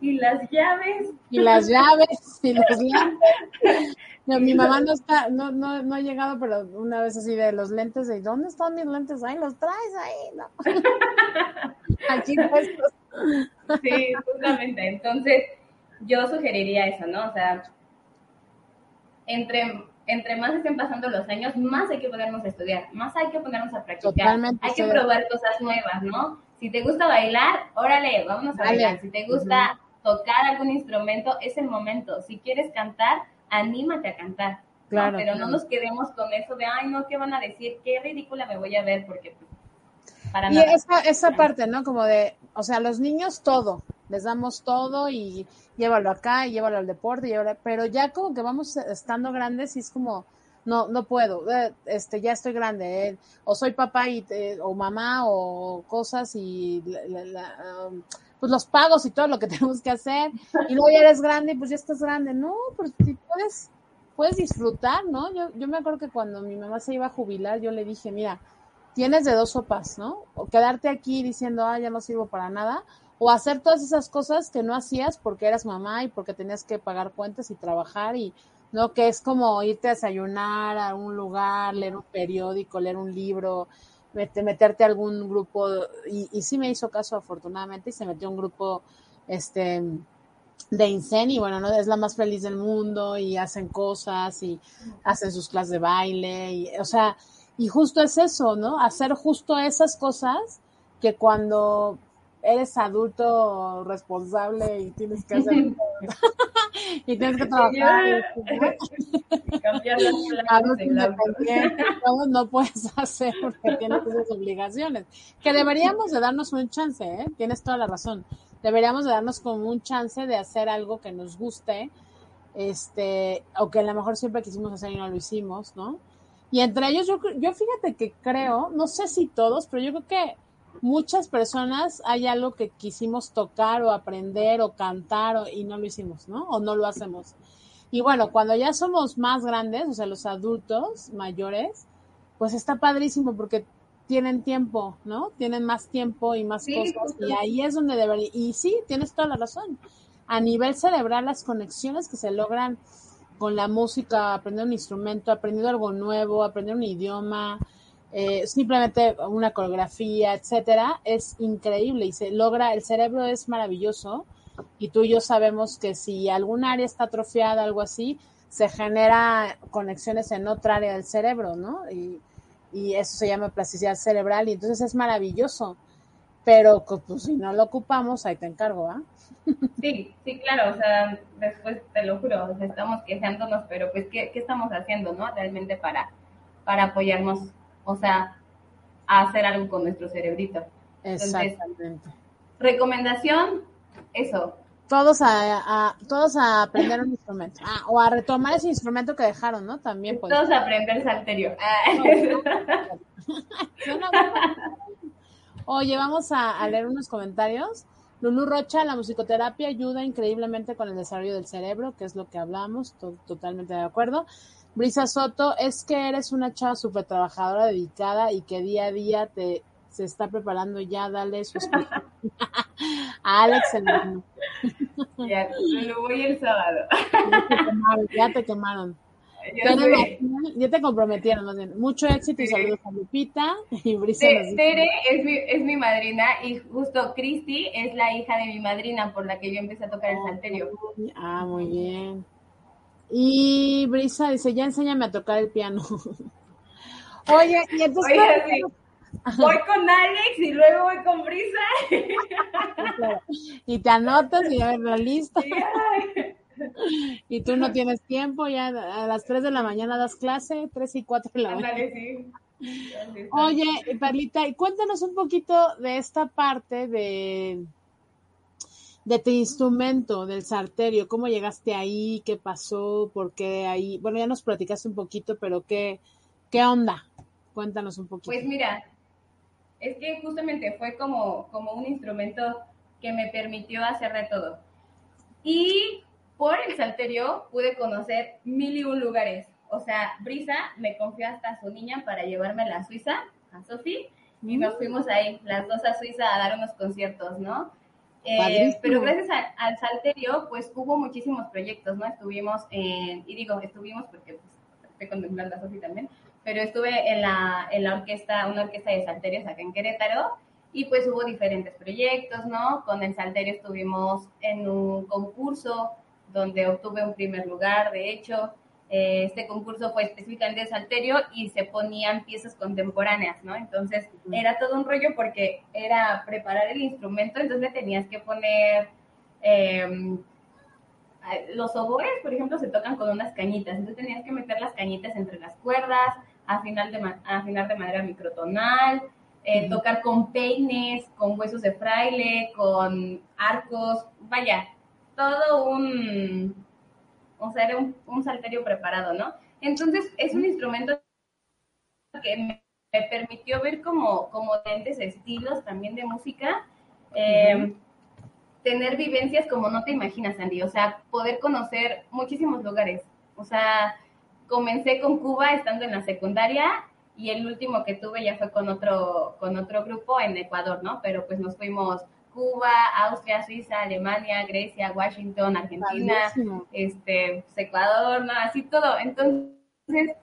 Y las llaves.
Y las llaves, y las llaves. No, mi mamá no está, no, no, no ha llegado, pero una vez así de los lentes, de ¿dónde están mis lentes? Ahí los traes ahí, ¿no? Aquí puestos.
Sí, justamente. Entonces, yo sugeriría eso, ¿no? O sea, entre, entre más estén pasando los años, más hay que ponernos a estudiar, más hay que ponernos a practicar. Totalmente hay que probar cosas nuevas, ¿no? Si te gusta bailar, órale, vámonos a bailar. Si te gusta tocar algún instrumento, es el momento. Si quieres cantar, anímate a cantar. Claro, Pero no nos quedemos con eso de, ay, no, ¿qué van a decir? Qué ridícula me voy a ver, porque pues,
para y Esa, esa parte, ¿no? Como de, o sea, los niños todo, les damos todo y llévalo acá y llévalo al deporte, y pero ya como que vamos estando grandes y es como, no, no puedo, eh, este, ya estoy grande, eh, o soy papá y, o mamá o cosas y um, pues los pagos y todo lo que tenemos que hacer, y luego ya eres grande y pues ya estás grande, no, pues si puedes, puedes disfrutar, ¿no? Yo, yo me acuerdo que cuando mi mamá se iba a jubilar, yo le dije, mira, tienes de dos sopas, ¿no? O quedarte aquí diciendo, ah, ya no sirvo para nada, o hacer todas esas cosas que no hacías porque eras mamá y porque tenías que pagar cuentas y trabajar y no que es como irte a desayunar a un lugar, leer un periódico, leer un libro, meterte a algún grupo, y, y sí me hizo caso afortunadamente, y se metió a un grupo este de Insen y bueno, no es la más feliz del mundo y hacen cosas y hacen sus clases de baile y o sea, y justo es eso, ¿no? Hacer justo esas cosas que cuando eres adulto responsable y tienes que hacer y tienes que trabajar y, cambiar las no puedes hacer porque tienes esas obligaciones. Que deberíamos de darnos un chance ¿eh? tienes toda la razón. Deberíamos de darnos como un chance de hacer algo que nos guste este o que a lo mejor siempre quisimos hacer y no lo hicimos no y entre ellos yo yo fíjate que creo no sé si todos pero yo creo que muchas personas hay algo que quisimos tocar o aprender o cantar o, y no lo hicimos, ¿no? O no lo hacemos. Y bueno, cuando ya somos más grandes, o sea, los adultos mayores, pues está padrísimo porque tienen tiempo, ¿no? Tienen más tiempo y más cosas. Y ahí es donde debería. Y sí, tienes toda la razón. A nivel cerebral, las conexiones que se logran con la música, aprender un instrumento, aprender algo nuevo, aprender un idioma, eh, simplemente una coreografía, etcétera, es increíble y se logra, el cerebro es maravilloso y tú y yo sabemos que si algún área está atrofiada, algo así, se genera conexiones en otra área del cerebro, ¿no? Y, eso se llama plasticidad cerebral y entonces es maravilloso. Pero pues, si no lo ocupamos, ahí te encargo, ¿ah?
Sí, sí, claro, o sea, después te lo juro, estamos quejándonos, pero pues, ¿qué, ¿qué, estamos haciendo, no? Realmente para, para apoyarnos o sea, hacer algo con nuestro cerebrito.
Exactamente.
recomendación, eso.
Todos a, todos a aprender un instrumento. Ah, o a retomar ese instrumento que dejaron, ¿no? También.
Pues. Todos a aprender salterio.
Oye, vamos a, leer unos comentarios. Lulu Rocha, la musicoterapia ayuda increíblemente con el desarrollo del cerebro, que es lo que hablamos, totalmente de acuerdo. Brisa Soto, es que eres una chava súper trabajadora, dedicada y que día a día te se está preparando ya, dale su a Alex el
Ya, lo voy el sábado.
Ya te quemaron. Ya, te comprometieron, más bien. Mucho éxito y saludos a Lupita y Brisa.
Tere es mi, es mi madrina y justo Cristi es la hija de mi madrina por la que yo empecé a tocar el salterio.
Ah, muy bien. Y Brisa dice, ya enséñame a tocar el piano. Oye, y entonces...
Voy con Alex y luego voy con Brisa.
Y te anotas y ya ves listo. Y tú no tienes tiempo, ya a las 3 de la mañana das clase, 3 y 4 de la mañana. sí. Oye, Perlita, y cuéntanos un poquito de esta parte de de tu instrumento, del sarterio, cómo llegaste ahí, qué pasó, por qué ahí, bueno, ya nos platicaste un poquito, pero qué, qué onda, cuéntanos un poquito.
Pues mira, es que justamente fue como, como un instrumento que me permitió hacer de todo. Y por el salterio pude conocer mil y un lugares. O sea, Brisa me confió hasta a su niña para llevarme a la Suiza, a Sofía, y nos mm. fuimos ahí, las dos a Suiza, a dar unos conciertos, ¿no? Eh, pero gracias al Salterio, pues hubo muchísimos proyectos, ¿no? Estuvimos en, y digo, estuvimos porque pues, estoy contemplando a Sofi también, pero estuve en la, en la orquesta, una orquesta de Salterios acá en Querétaro, y pues hubo diferentes proyectos, ¿no? Con el Salterio estuvimos en un concurso donde obtuve un primer lugar, de hecho, eh, este concurso fue específicamente de Salterio y se ponían piezas contemporáneas, ¿no? Entonces era todo un rollo porque era preparar el instrumento, entonces le tenías que poner... Em, los oboes, por ejemplo, se tocan con unas cañitas, entonces tenías que meter las cañitas entre las cuerdas, afinar de, afinar de manera microtonal, eh, tocar con peines, con huesos de fraile, con arcos, vaya, todo un, o sea, era un, un salterio preparado, ¿no? Entonces, es un instrumento que me, permitió ver como, como diferentes estilos también de música, em, tener vivencias como no te imaginas, Andy, o sea, poder conocer muchísimos lugares. O sea, comencé con Cuba estando en la secundaria y el último que tuve ya fue con otro, con otro grupo en Ecuador, ¿no? Pero pues nos fuimos Cuba, Austria, Suiza, Alemania, Grecia, Washington, Argentina, este, Ecuador, ¿no? así todo. Entonces,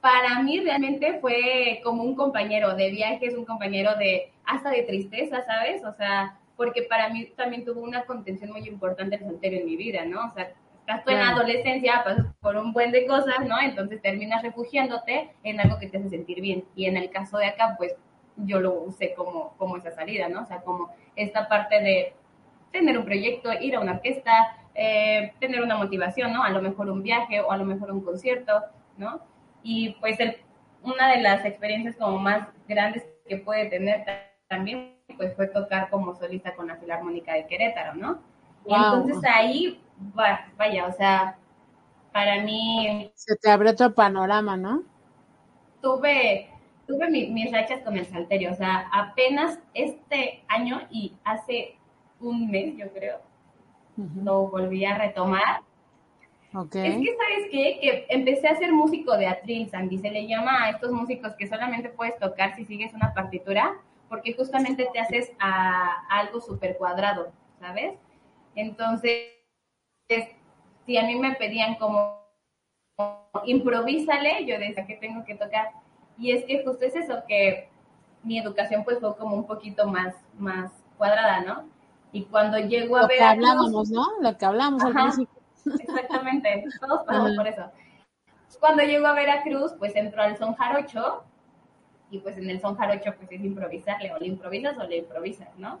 para mí realmente fue como un compañero de viajes, un compañero de hasta de tristeza, ¿sabes? O sea, porque para mí también tuvo una contención muy importante el soltero en mi vida, ¿no? O sea, estás tú en la adolescencia, pasas por un buen de cosas, ¿no? Entonces terminas refugiándote en algo que te hace sentir bien. Y en el caso de acá, pues yo lo usé como, como esa salida, ¿no? O sea, como esta parte de tener un proyecto, ir a una orquesta, eh, tener una motivación, ¿no? A lo mejor un viaje o a lo mejor un concierto, ¿no? Y pues una de las experiencias como más grandes que puede tener también, pues fue tocar como solista con la Filarmónica de Querétaro, ¿no? Y entonces ahí, vaya, o sea, para mí...
Se te abrió otro panorama, ¿no?
Tuve, tuve mis rachas con el salterio, o sea, apenas este año y hace un mes, yo creo, lo volví a retomar es que, ¿sabes qué? Que empecé a ser músico de atril, Sandy. Se le llama a estos músicos que solamente puedes tocar si sigues una partitura, porque justamente te haces a, algo súper cuadrado, ¿sabes? Entonces, si a mí me pedían como, improvísale, yo decía que tengo que tocar. Y es que justo es eso, que mi educación pues fue como un poquito más, más cuadrada, ¿no? Y cuando llego a
Lo
ver...
que hablábamos, ¿no? Lo que hablamos al principio
Exactamente, todos pasamos por eso. Cuando llego a Veracruz, pues entro al son jarocho y pues en el son jarocho pues es improvisarle, o le improvisas o le improvisas, ¿no?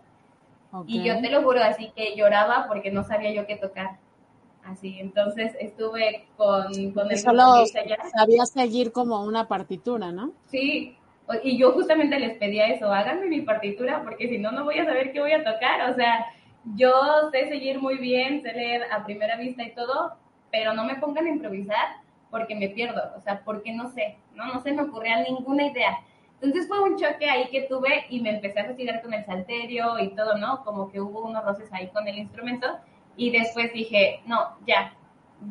Y yo te lo juro, así que lloraba porque no sabía yo qué tocar. Así, entonces estuve con, con el
Solo sabía seguir como una partitura, ¿no?
Sí, y yo justamente les pedía eso, háganme mi partitura porque si no, no voy a saber qué voy a tocar, o sea, yo sé seguir muy bien, sé leer a primera vista y todo, pero no me pongan a improvisar porque me pierdo, o sea, porque no sé, no, no se me ocurría ninguna idea. Entonces fue un choque ahí que tuve y me empecé a retirar con el salterio y todo, ¿no? Como que hubo unos roces ahí con el instrumento y después dije, no, ya,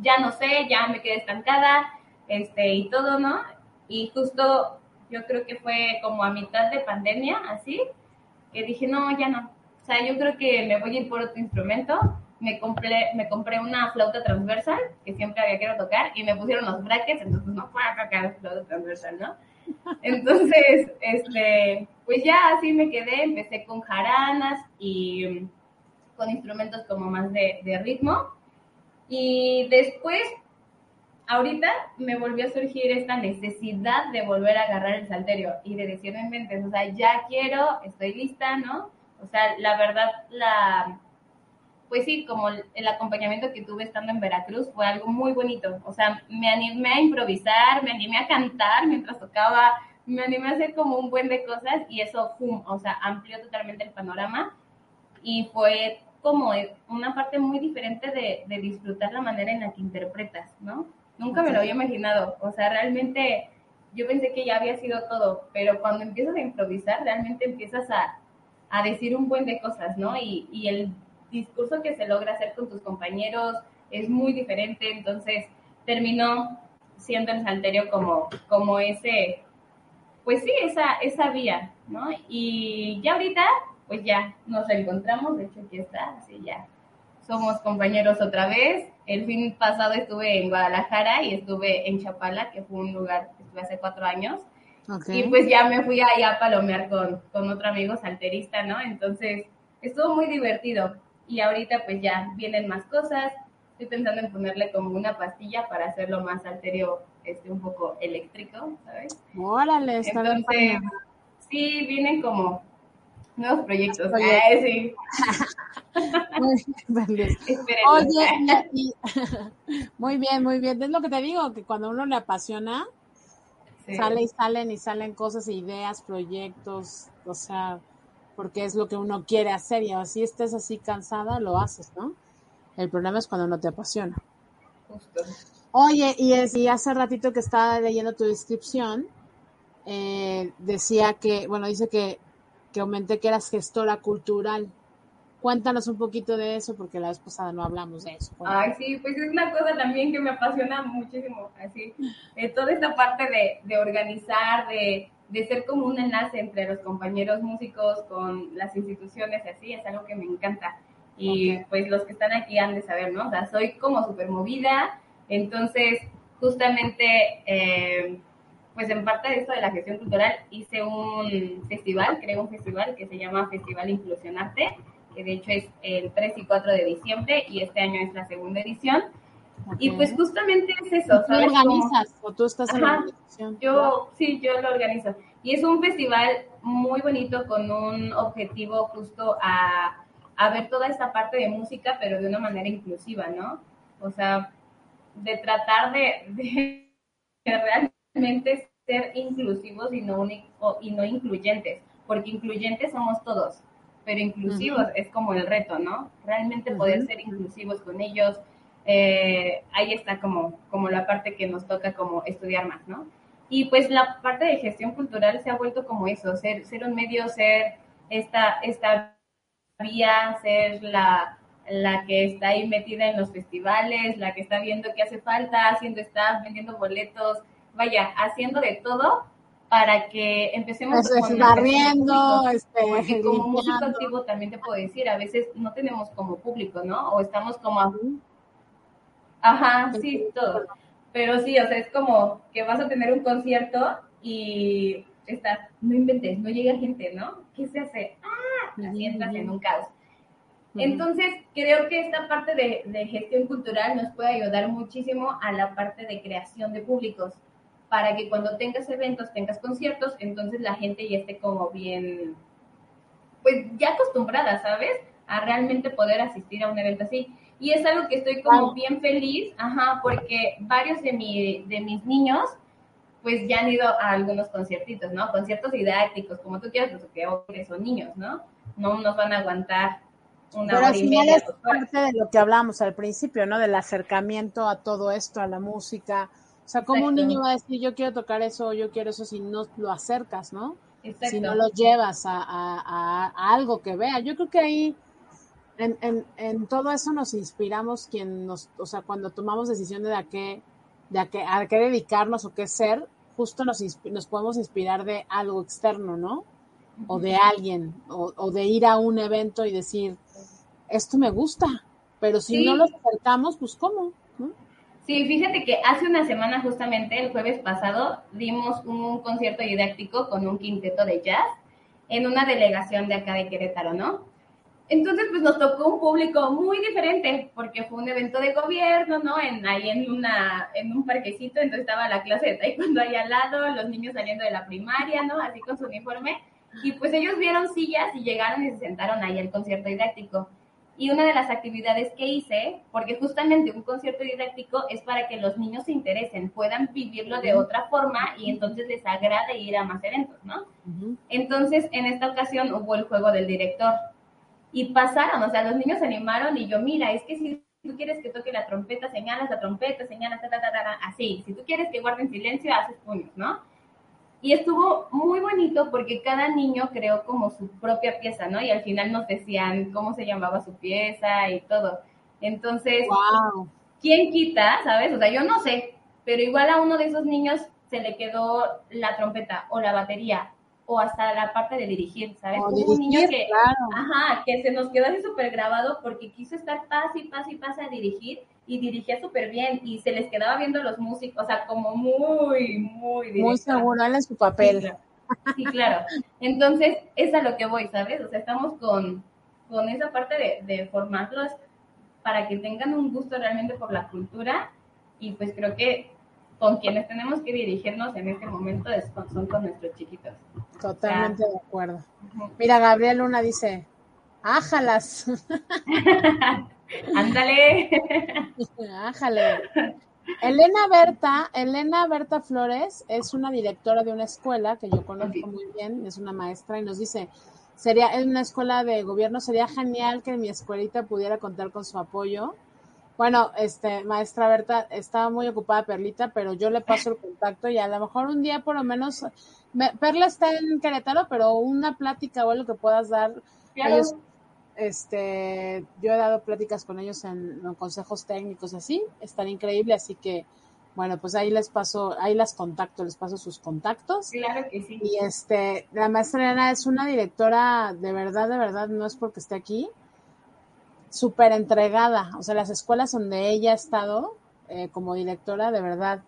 ya no sé, ya me quedé estancada, este, y todo, ¿no? Y justo yo creo que fue como a mitad de pandemia, así, que dije, no, ya no, o sea, yo creo que me voy a ir por otro instrumento. Me compré, me compré una flauta transversal, que siempre había querido tocar, y me pusieron los brackets, entonces no puedo tocar flauta transversal, ¿no? Entonces, este, pues ya así me quedé, empecé con jaranas y con instrumentos como más de, de ritmo. Y después, ahorita me volvió a surgir esta necesidad de volver a agarrar el salterio y de decirme en mente, o sea, ya quiero, estoy lista, ¿no? O sea, la verdad, la, pues sí, como el acompañamiento que tuve estando en Veracruz fue algo muy bonito. O sea, me animé a improvisar, me animé a cantar mientras tocaba, me animé a hacer como un buen de cosas y eso, ¡pum! O sea, amplió totalmente el panorama y fue como una parte muy diferente de, de disfrutar la manera en la que interpretas, ¿no? Nunca me lo había imaginado. O sea, realmente yo pensé que ya había sido todo, pero cuando empiezas a improvisar, realmente empiezas a, a decir un buen de cosas, ¿no? Y, y el discurso que se logra hacer con tus compañeros es muy diferente, entonces terminó siendo el Salterio como, como ese, pues sí, esa, esa vía, ¿no? Y ya ahorita, pues ya nos reencontramos, de hecho aquí está, así ya somos compañeros otra vez. El fin pasado estuve en Guadalajara y estuve en Chapala, que fue un lugar, estuve hace cuatro años, y pues ya me fui ahí a palomear con, con otro amigo salterista, ¿no? Entonces estuvo muy divertido. Y ahorita pues ya vienen más cosas. Estoy pensando en ponerle como una pastilla para hacerlo más salterio, este, un poco eléctrico, ¿sabes?
Órale, está
Entonces, sí, vienen como nuevos proyectos. sí.
muy, bien. Oye, muy bien, muy bien. Es lo que te digo, que cuando uno le apasiona, Sale y salen y salen cosas, ideas, proyectos, o sea, porque es lo que uno quiere hacer y así estés así cansada, lo haces, ¿no? El problema es cuando no te apasiona. Justo. Oye, y, es, y hace ratito que estaba leyendo tu descripción, eh, decía que, bueno, dice que, que aumenté que eras gestora cultural. Cuéntanos un poquito de eso, porque la vez pasada no hablamos de eso.
Ay, sí, pues es una cosa también que me apasiona muchísimo, así, eh, toda esta parte de, de organizar, de, de, ser como un enlace entre los compañeros músicos con las instituciones y así, es algo que me encanta. Y pues los que están aquí han de saber, ¿no? O sea, soy como súper movida, entonces justamente... Eh, pues en parte de esto de la gestión cultural hice un festival, creo un festival que se llama Festival Inclusionarte, que de hecho es el 3 y 4 de diciembre y este año es la segunda edición. Y pues justamente es eso.
¿Tú organizas o tú estás en la organización?
Yo, sí, yo lo organizo. Y es un festival muy bonito con un objetivo justo a, a ver toda esta parte de música, pero de una manera inclusiva, ¿no? O sea, de tratar de, de realmente ser inclusivos y no, y no incluyentes, porque incluyentes somos todos, pero inclusivos es como el reto, ¿no? Realmente poder ser inclusivos con ellos, eh, ahí está como, como la parte que nos toca como estudiar más, ¿no? Y pues la parte de gestión cultural se ha vuelto como eso, ser, ser un medio, ser esta, esta vía, ser la, la que está ahí metida en los festivales, la que está viendo qué hace falta, haciendo staff, vendiendo boletos, vaya, haciendo de todo para que empecemos
con barriendo, este,
porque como músico activo también te puedo decir, a veces no tenemos como público, ¿no? O estamos como Ajá, sí, todo. Pero sí, o sea, es como que vas a tener un concierto y estás, no inventes, no llega gente, ¿no? ¿Qué se hace? Ah, así entras en un caos. Entonces, creo que esta parte de, de, gestión cultural nos puede ayudar muchísimo a la parte de creación de públicos, para que cuando tengas eventos, tengas conciertos, entonces la gente ya esté como bien, pues ya acostumbrada, ¿sabes? A realmente poder asistir a un evento así. Y es algo que estoy como bien feliz, ajá, porque varios de, mi, de mis niños, pues ya han ido a algunos conciertitos, ¿no? Conciertos didácticos, como tú quieras, porque son niños, ¿no? No nos van a aguantar una
Pero
hora
al
y media.
es parte de lo que hablamos al principio, ¿no? Del acercamiento a todo esto, a la música. O sea, ¿cómo un niño va a decir yo quiero tocar eso, yo quiero eso si no lo acercas, ¿no?
Exacto.
Si no lo llevas a, a- a- algo que vea. Yo creo que ahí en, en, en todo eso nos inspiramos quien nos, o sea, cuando tomamos decisiones de a qué, de a qué, a qué dedicarnos o qué ser, justo nos, nos podemos inspirar de algo externo, ¿no? O de alguien, o, o de ir a un evento y decir, esto me gusta, pero si
Sí.
no los acercamos, pues ¿cómo?
Sí, fíjate que hace una semana justamente, el jueves pasado, dimos un concierto didáctico con un quinteto de jazz en una delegación de acá de Querétaro, ¿no? Entonces, pues nos tocó un público muy diferente, porque fue un evento de gobierno, ¿no? En, ahí en, una, en un parquecito, entonces estaba la clase de taekwondo ahí al lado, los niños saliendo de la primaria, ¿no? Así con su uniforme. Y pues ellos vieron sillas y llegaron y se sentaron ahí al concierto didáctico. Y una de las actividades que hice, porque justamente un concierto didáctico es para que los niños se interesen, puedan vivirlo de otra forma y entonces les agrade ir a más eventos, ¿no? Entonces, en esta ocasión hubo el juego del director y pasaron, o sea, los niños se animaron y yo, mira, es que si tú quieres que toque la trompeta, señalas la trompeta, señalas, ta, ta, ta, ta, ta, así. Si tú quieres que guarden silencio, haces puños, ¿no? Y estuvo muy bonito porque cada niño creó como su propia pieza, ¿no? Y al final nos decían cómo se llamaba su pieza y todo. Entonces,
Wow.
¿quién quita, sabes? O sea, yo no sé, pero igual a uno de esos niños se le quedó la trompeta o la batería o hasta la parte de dirigir, ¿sabes? Un niño que,
claro.
ajá, que se nos quedó así súper grabado porque quiso estar pase y pase y pase a dirigir y dirigía súper bien y se les quedaba viendo los músicos, o sea, como muy, muy
Muy
directo.
seguro, él en su papel.
Sí, claro. Sí, claro. Entonces, es a lo que voy, ¿sabes? O sea, estamos con, con esa parte de, de formarlos para que tengan un gusto realmente por la cultura y pues creo que con quienes tenemos que dirigirnos en este momento es con- son con nuestros chiquitos.
Totalmente de acuerdo. Mira, Gabriel Luna dice, ájalas,
Ándale.
ájale. Elena Berta, Elena Berta Flores es una directora de una escuela que yo conozco muy bien, es una maestra y nos dice, sería en una escuela de gobierno, sería genial que mi escuelita pudiera contar con su apoyo. Bueno, este, maestra Berta, estaba muy ocupada Perlita, pero yo le paso el contacto y a lo mejor un día por lo menos, me- Perla está en Querétaro, pero una plática o algo que puedas dar
Claro.
ellos, este, yo he dado pláticas con ellos en, en consejos técnicos así, están increíbles, así que, bueno, pues ahí les paso, ahí las contacto, les paso sus contactos.
Claro que sí.
Y este, la maestra Elena es una directora, de verdad, de verdad, no es porque esté aquí, súper entregada. O sea, las escuelas donde ella ha estado eh, como directora, de verdad,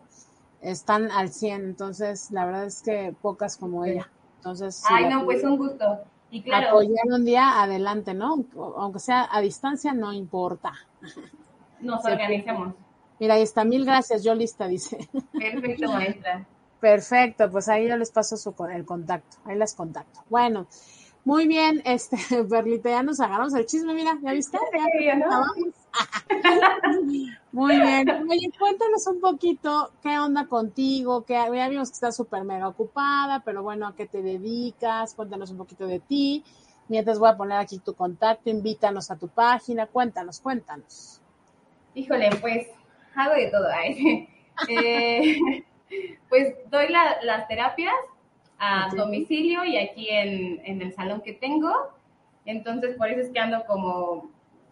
están al 100, entonces la verdad es que pocas como ella. Entonces,
Ay, no, pues un gusto. Y claro,
apoyar un día adelante, ¿no? Aunque sea a distancia, no importa.
Nos organizamos.
Mira, ahí está, mil gracias, yo lista, dice.
Perfecto, maestra.
Perfecto, pues ahí yo les paso su, el contacto, ahí las contacto. Bueno, muy bien, este, Berlita, ya nos agarramos el chisme, mira, ¿ya viste?
Ya, ¿no?
Muy bien. Oye, cuéntanos un poquito qué onda contigo, que ya vimos que estás súper mega ocupada, pero bueno, ¿a qué te dedicas? Cuéntanos un poquito de ti. Mientras voy a poner aquí tu contacto, invítanos a tu página, cuéntanos, cuéntanos.
Híjole, pues hago de todo. Eh, pues doy las terapias a domicilio y aquí en, en el salón que tengo. Entonces, por eso es que ando como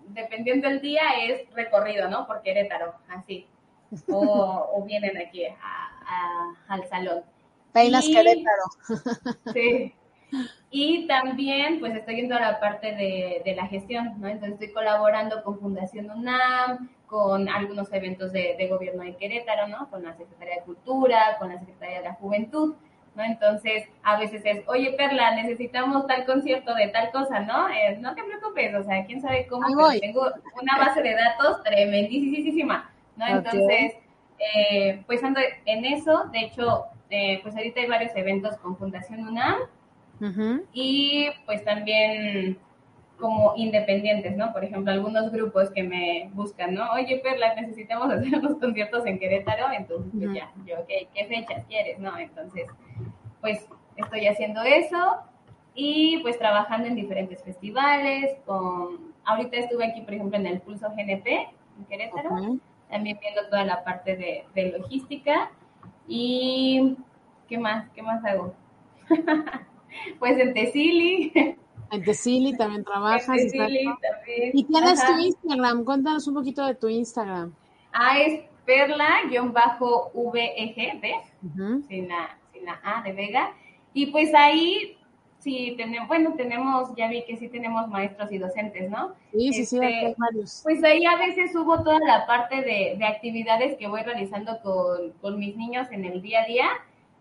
dependiendo del día, es recorrido, ¿no? Por Querétaro, así. O, vienen aquí al salón.
Peinas Querétaro.
Sí. Y también, pues estoy en toda la parte de, de, la gestión, ¿no? Entonces estoy colaborando con Fundación UNAM, con algunos eventos de, de gobierno de Querétaro, ¿no? Con la Secretaría de Cultura, con la Secretaría de la Juventud. ¿No? Entonces, a veces es, oye, Perla, necesitamos tal concierto de tal cosa, ¿no? Eh, no te preocupes, o sea, quién sabe cómo, tengo una base de datos tremendísima, ¿no? Entonces, eh, pues ando en eso, de hecho, eh, pues ahorita hay varios eventos con Fundación UNAM y pues también como independientes, ¿no? Por ejemplo, algunos grupos que me buscan, ¿no? Oye, Perla, necesitamos hacer unos conciertos en Querétaro, entonces pues ya, yo, ¿qué fechas quieres, no? Entonces, pues estoy haciendo eso y pues trabajando en diferentes festivales, con, ahorita estuve aquí, por ejemplo, en el Pulso GNP, en Querétaro, también viendo toda la parte de, de logística y, ¿qué más? ¿Qué más hago? pues en Tecili.
En Tecili también trabajas. En Tecili también. ¿Y tienes tu Instagram? Cuéntanos un poquito de tu Instagram.
Ah, es perla-veg, sin, la, sin la A de Vega. Y pues ahí, sí, tenemos, bueno, tenemos, ya vi que sí tenemos maestros y docentes, ¿no?
Sí, sí, sí, este, varios.
Pues ahí a veces hubo toda la parte de, de actividades que voy realizando con, con mis niños en el día a día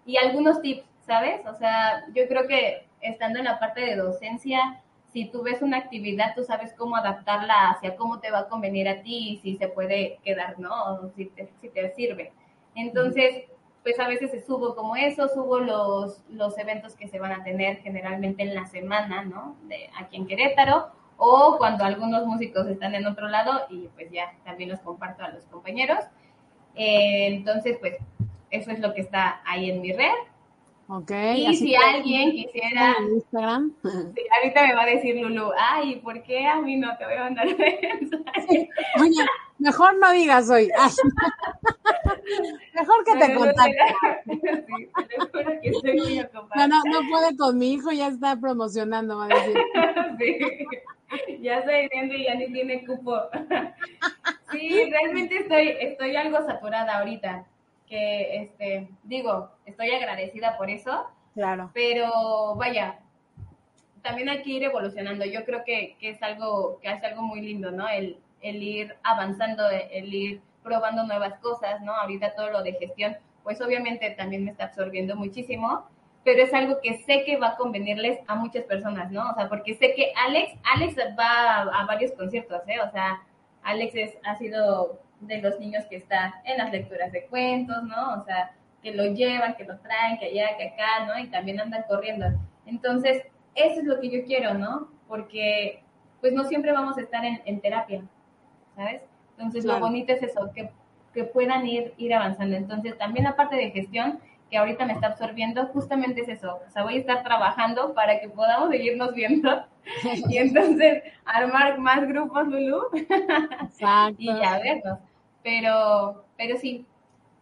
y algunos tips, ¿sabes? O sea, yo creo que estando en la parte de docencia, si tú ves una actividad, tú sabes cómo adaptarla hacia cómo te va a convenir a ti y si se puede quedar, ¿no? si te, si te sirve. Entonces, pues a veces se subo como eso, subo los, los eventos que se van a tener generalmente en la semana, ¿no? De aquí en Querétaro, o cuando algunos músicos están en otro lado y pues ya también los comparto a los compañeros. Eh, entonces, pues eso es lo que está ahí en mi red.
Ok.
Y si alguien quisiera.
Instagram.
Sí, ahorita me va a decir Lulu, ay, ¿por qué a mí no te voy a mandar mensaje?
Oye, mejor no digas hoy. mejor que te contacte.
Sí, te juro que estoy muy
ocupada. No, no, no puede con mi hijo, ya está promocionando, va a decir.
Sí, ya estoy viendo y ya ni tiene cupo. Sí, realmente estoy, estoy algo saturada ahorita que, este, digo, estoy agradecida por eso.
Claro.
Pero vaya, también hay que ir evolucionando. Yo creo que, que es algo, que hace algo muy lindo, ¿no? El, el ir avanzando, el ir probando nuevas cosas, ¿no? Ahorita todo lo de gestión, pues obviamente también me está absorbiendo muchísimo, pero es algo que sé que va a convenirles a muchas personas, ¿no? O sea, porque sé que Alex, Alex va a, a varios conciertos, ¿eh? O sea, Alex es, ha sido de los niños que están en las lecturas de cuentos, ¿no? O sea, que lo llevan, que lo traen, que allá, que acá, ¿no? Y también andan corriendo. Entonces, eso es lo que yo quiero, ¿no? Porque, pues no siempre vamos a estar en, terapia, ¿sabes? Entonces, lo bonito es eso, que, que puedan ir, ir avanzando. Entonces, también la parte de gestión que ahorita me está absorbiendo, justamente es eso. O sea, voy a estar trabajando para que podamos seguirnos viendo y entonces armar más grupos, Lulu.
Exacto.
y ya vernos. Pero, pero sí,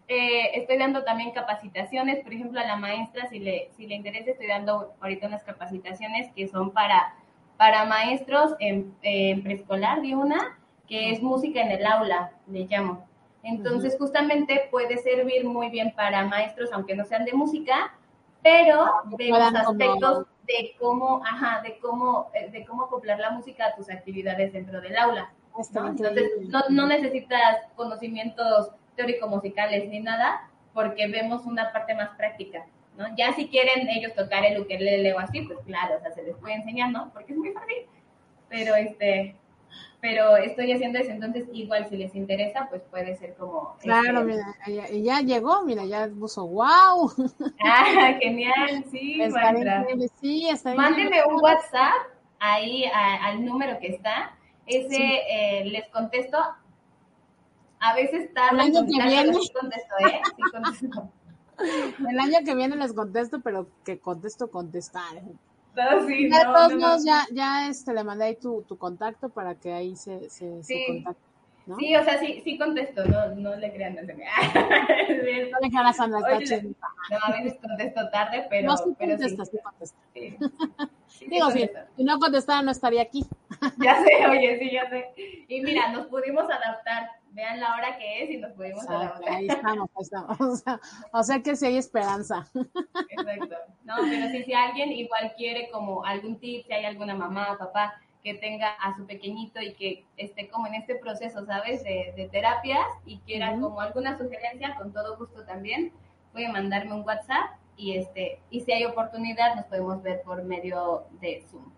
eh, estoy dando también capacitaciones, por ejemplo, a la maestra, si le, si le interesa, estoy dando ahorita unas capacitaciones que son para, para maestros en, en preescolar de una, que es música en el aula, le llamo. Entonces, justamente puede servir muy bien para maestros, aunque no sean de música, pero de los aspectos de cómo, ajá, de cómo, eh, de cómo acoplar la música a tus actividades dentro del aula. Entonces, no, no necesitas conocimientos teórico-musicales ni nada, porque vemos una parte más práctica, ¿no? Ya si quieren ellos tocar el ukelele o así, pues claro, o sea, se les puede enseñar, ¿no? Porque es muy fácil, pero este, pero estoy haciendo eso, entonces igual si les interesa, pues puede ser como...
Claro,
este,
mira, ya, ya llegó, mira, ya puso wow.
Ah, genial, sí,
increíble, sí, está
Mándeme un WhatsApp ahí a- al número que está. Ese
Sí.
eh, les contesto. A veces tarda
El año que viene.
sí contesto, ¿eh? Sí contesto.
El año que viene les contesto, pero que contesto contestar.
Sí,
Ya, de
no,
todos
no,
modos,
no.
ya, ya este, le mandé ahí tu, tu contacto para que ahí se, se, se
Sí.
contacte.
Sí, o sea, sí, sí contesto, no, no le crean. No, se me-
No le crean a Sandra, está
no, a veces contesto tarde, pero,
no, sí
pero sí.
sí
sí. Sí, sí
Digo,
contesto.
si no contestara no estaría aquí.
Ya sé, oye, sí, ya sé. Y mira, nos pudimos adaptar. Vean la hora que es y nos pudimos
Exacto,
adaptar.
ahí estamos, ahí estamos. O sea, o sea que sí hay esperanza.
Exacto. No, pero sí, si alguien igual quiere como algún tip, si hay alguna mamá o papá que tenga a su pequeñito y que esté como en este proceso, ¿sabes? De, de terapias y quiera como alguna sugerencia, con todo gusto también, puede mandarme un WhatsApp y este y si hay oportunidad nos podemos ver por medio de Zoom.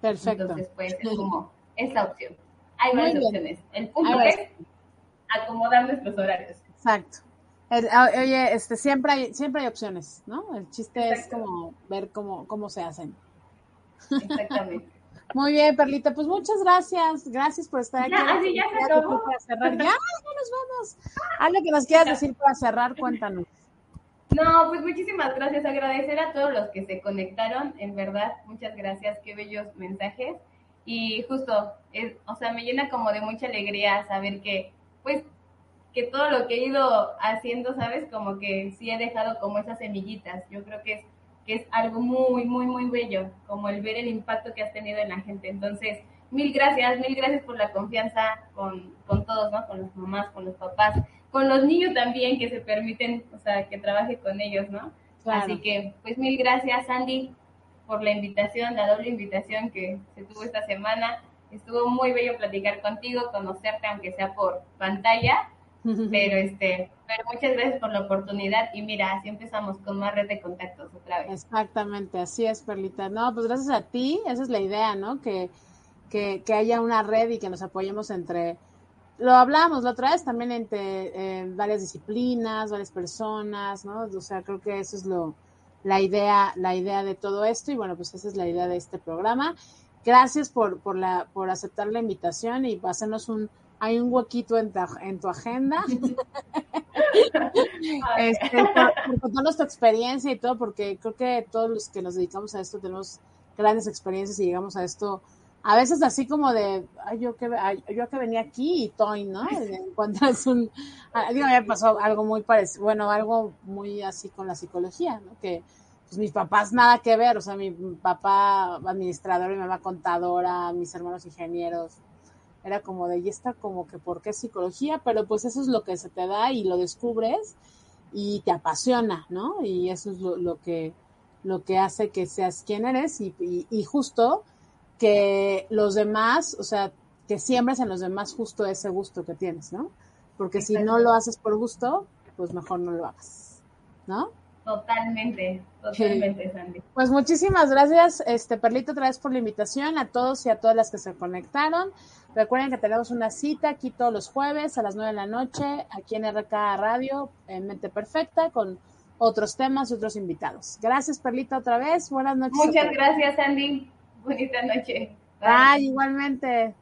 Perfecto.
Entonces, pues es como esa opción. Hay varias opciones. El punto es acomodar nuestros horarios.
Exacto. El- ah, oye, este, siempre hay, siempre hay opciones, ¿no? El chiste es como ver cómo, cómo se hacen.
Exactamente.
Muy bien, Perlita, pues muchas gracias. Gracias por estar aquí.
Ya, sí, ya se acabó.
cerrar. Ya, ya nos vamos. Algo que nos quieras decir para cerrar, cuéntanos.
No, pues muchísimas gracias. Agradecer a todos los que se conectaron. En verdad, muchas gracias. Qué bellos mensajes. Y justo, es, o sea, me llena como de mucha alegría saber que, pues, que todo lo que he ido haciendo, ¿sabes? Como que sí he dejado como esas semillitas. Yo creo que es, que es algo muy, muy, muy bello, como el ver el impacto que has tenido en la gente. Entonces, mil gracias, mil gracias por la confianza con, con todos, ¿no? Con las mamás, con los papás, con los niños también que se permiten, o sea, que trabaje con ellos, ¿no?
Claro.
Así que, pues mil gracias, Sandy, por la invitación, la doble invitación que se tuvo esta semana. Estuvo muy bello platicar contigo, conocerte, aunque sea por pantalla, pero este, pero muchas gracias por la oportunidad y mira, así empezamos con más red de contactos otra vez.
Exactamente, así es, Perlita. No, pues gracias a ti, esa es la idea, ¿no? Que, que, que haya una red y que nos apoyemos entre, lo hablamos la otra vez también entre eh, varias disciplinas, varias personas, ¿no? O sea, creo que eso es lo, la idea, la idea de todo esto y bueno, pues esa es la idea de este programa. Gracias por, por la, por aceptar la invitación y hacernos un, hay un huequito en tu, en tu agenda. este, por, contarnos tu experiencia y todo, porque creo que todos los que nos dedicamos a esto tenemos grandes experiencias y llegamos a esto a veces así como de, ay, yo que, ay, yo que venía aquí y toy, ¿no? Encuentras un, digo, me pasó algo muy parecido, bueno, algo muy así con la psicología, ¿no? Que pues mis papás nada que ver, o sea, mi papá administrador y mi mamá contadora, mis hermanos ingenieros, era como de, y está como que, ¿por qué psicología? Pero pues eso es lo que se te da y lo descubres y te apasiona, ¿no? Y eso es lo, lo que, lo que hace que seas quien eres y, y, y justo que los demás, o sea, que siembres en los demás justo ese gusto que tienes, ¿no? Porque si no lo haces por gusto, pues mejor no lo hagas, ¿no?
Totalmente, totalmente, Sandy.
Pues muchísimas gracias, este Perlito, otra vez por la invitación a todos y a todas las que se conectaron. Recuerden que tenemos una cita aquí todos los jueves a las nueve de la noche, aquí en RK Radio, en Mente Perfecta, con otros temas y otros invitados. Gracias, Perlita, otra vez. Buenas noches.
Muchas gracias, Sandy. Bonita noche.
Bye, igualmente.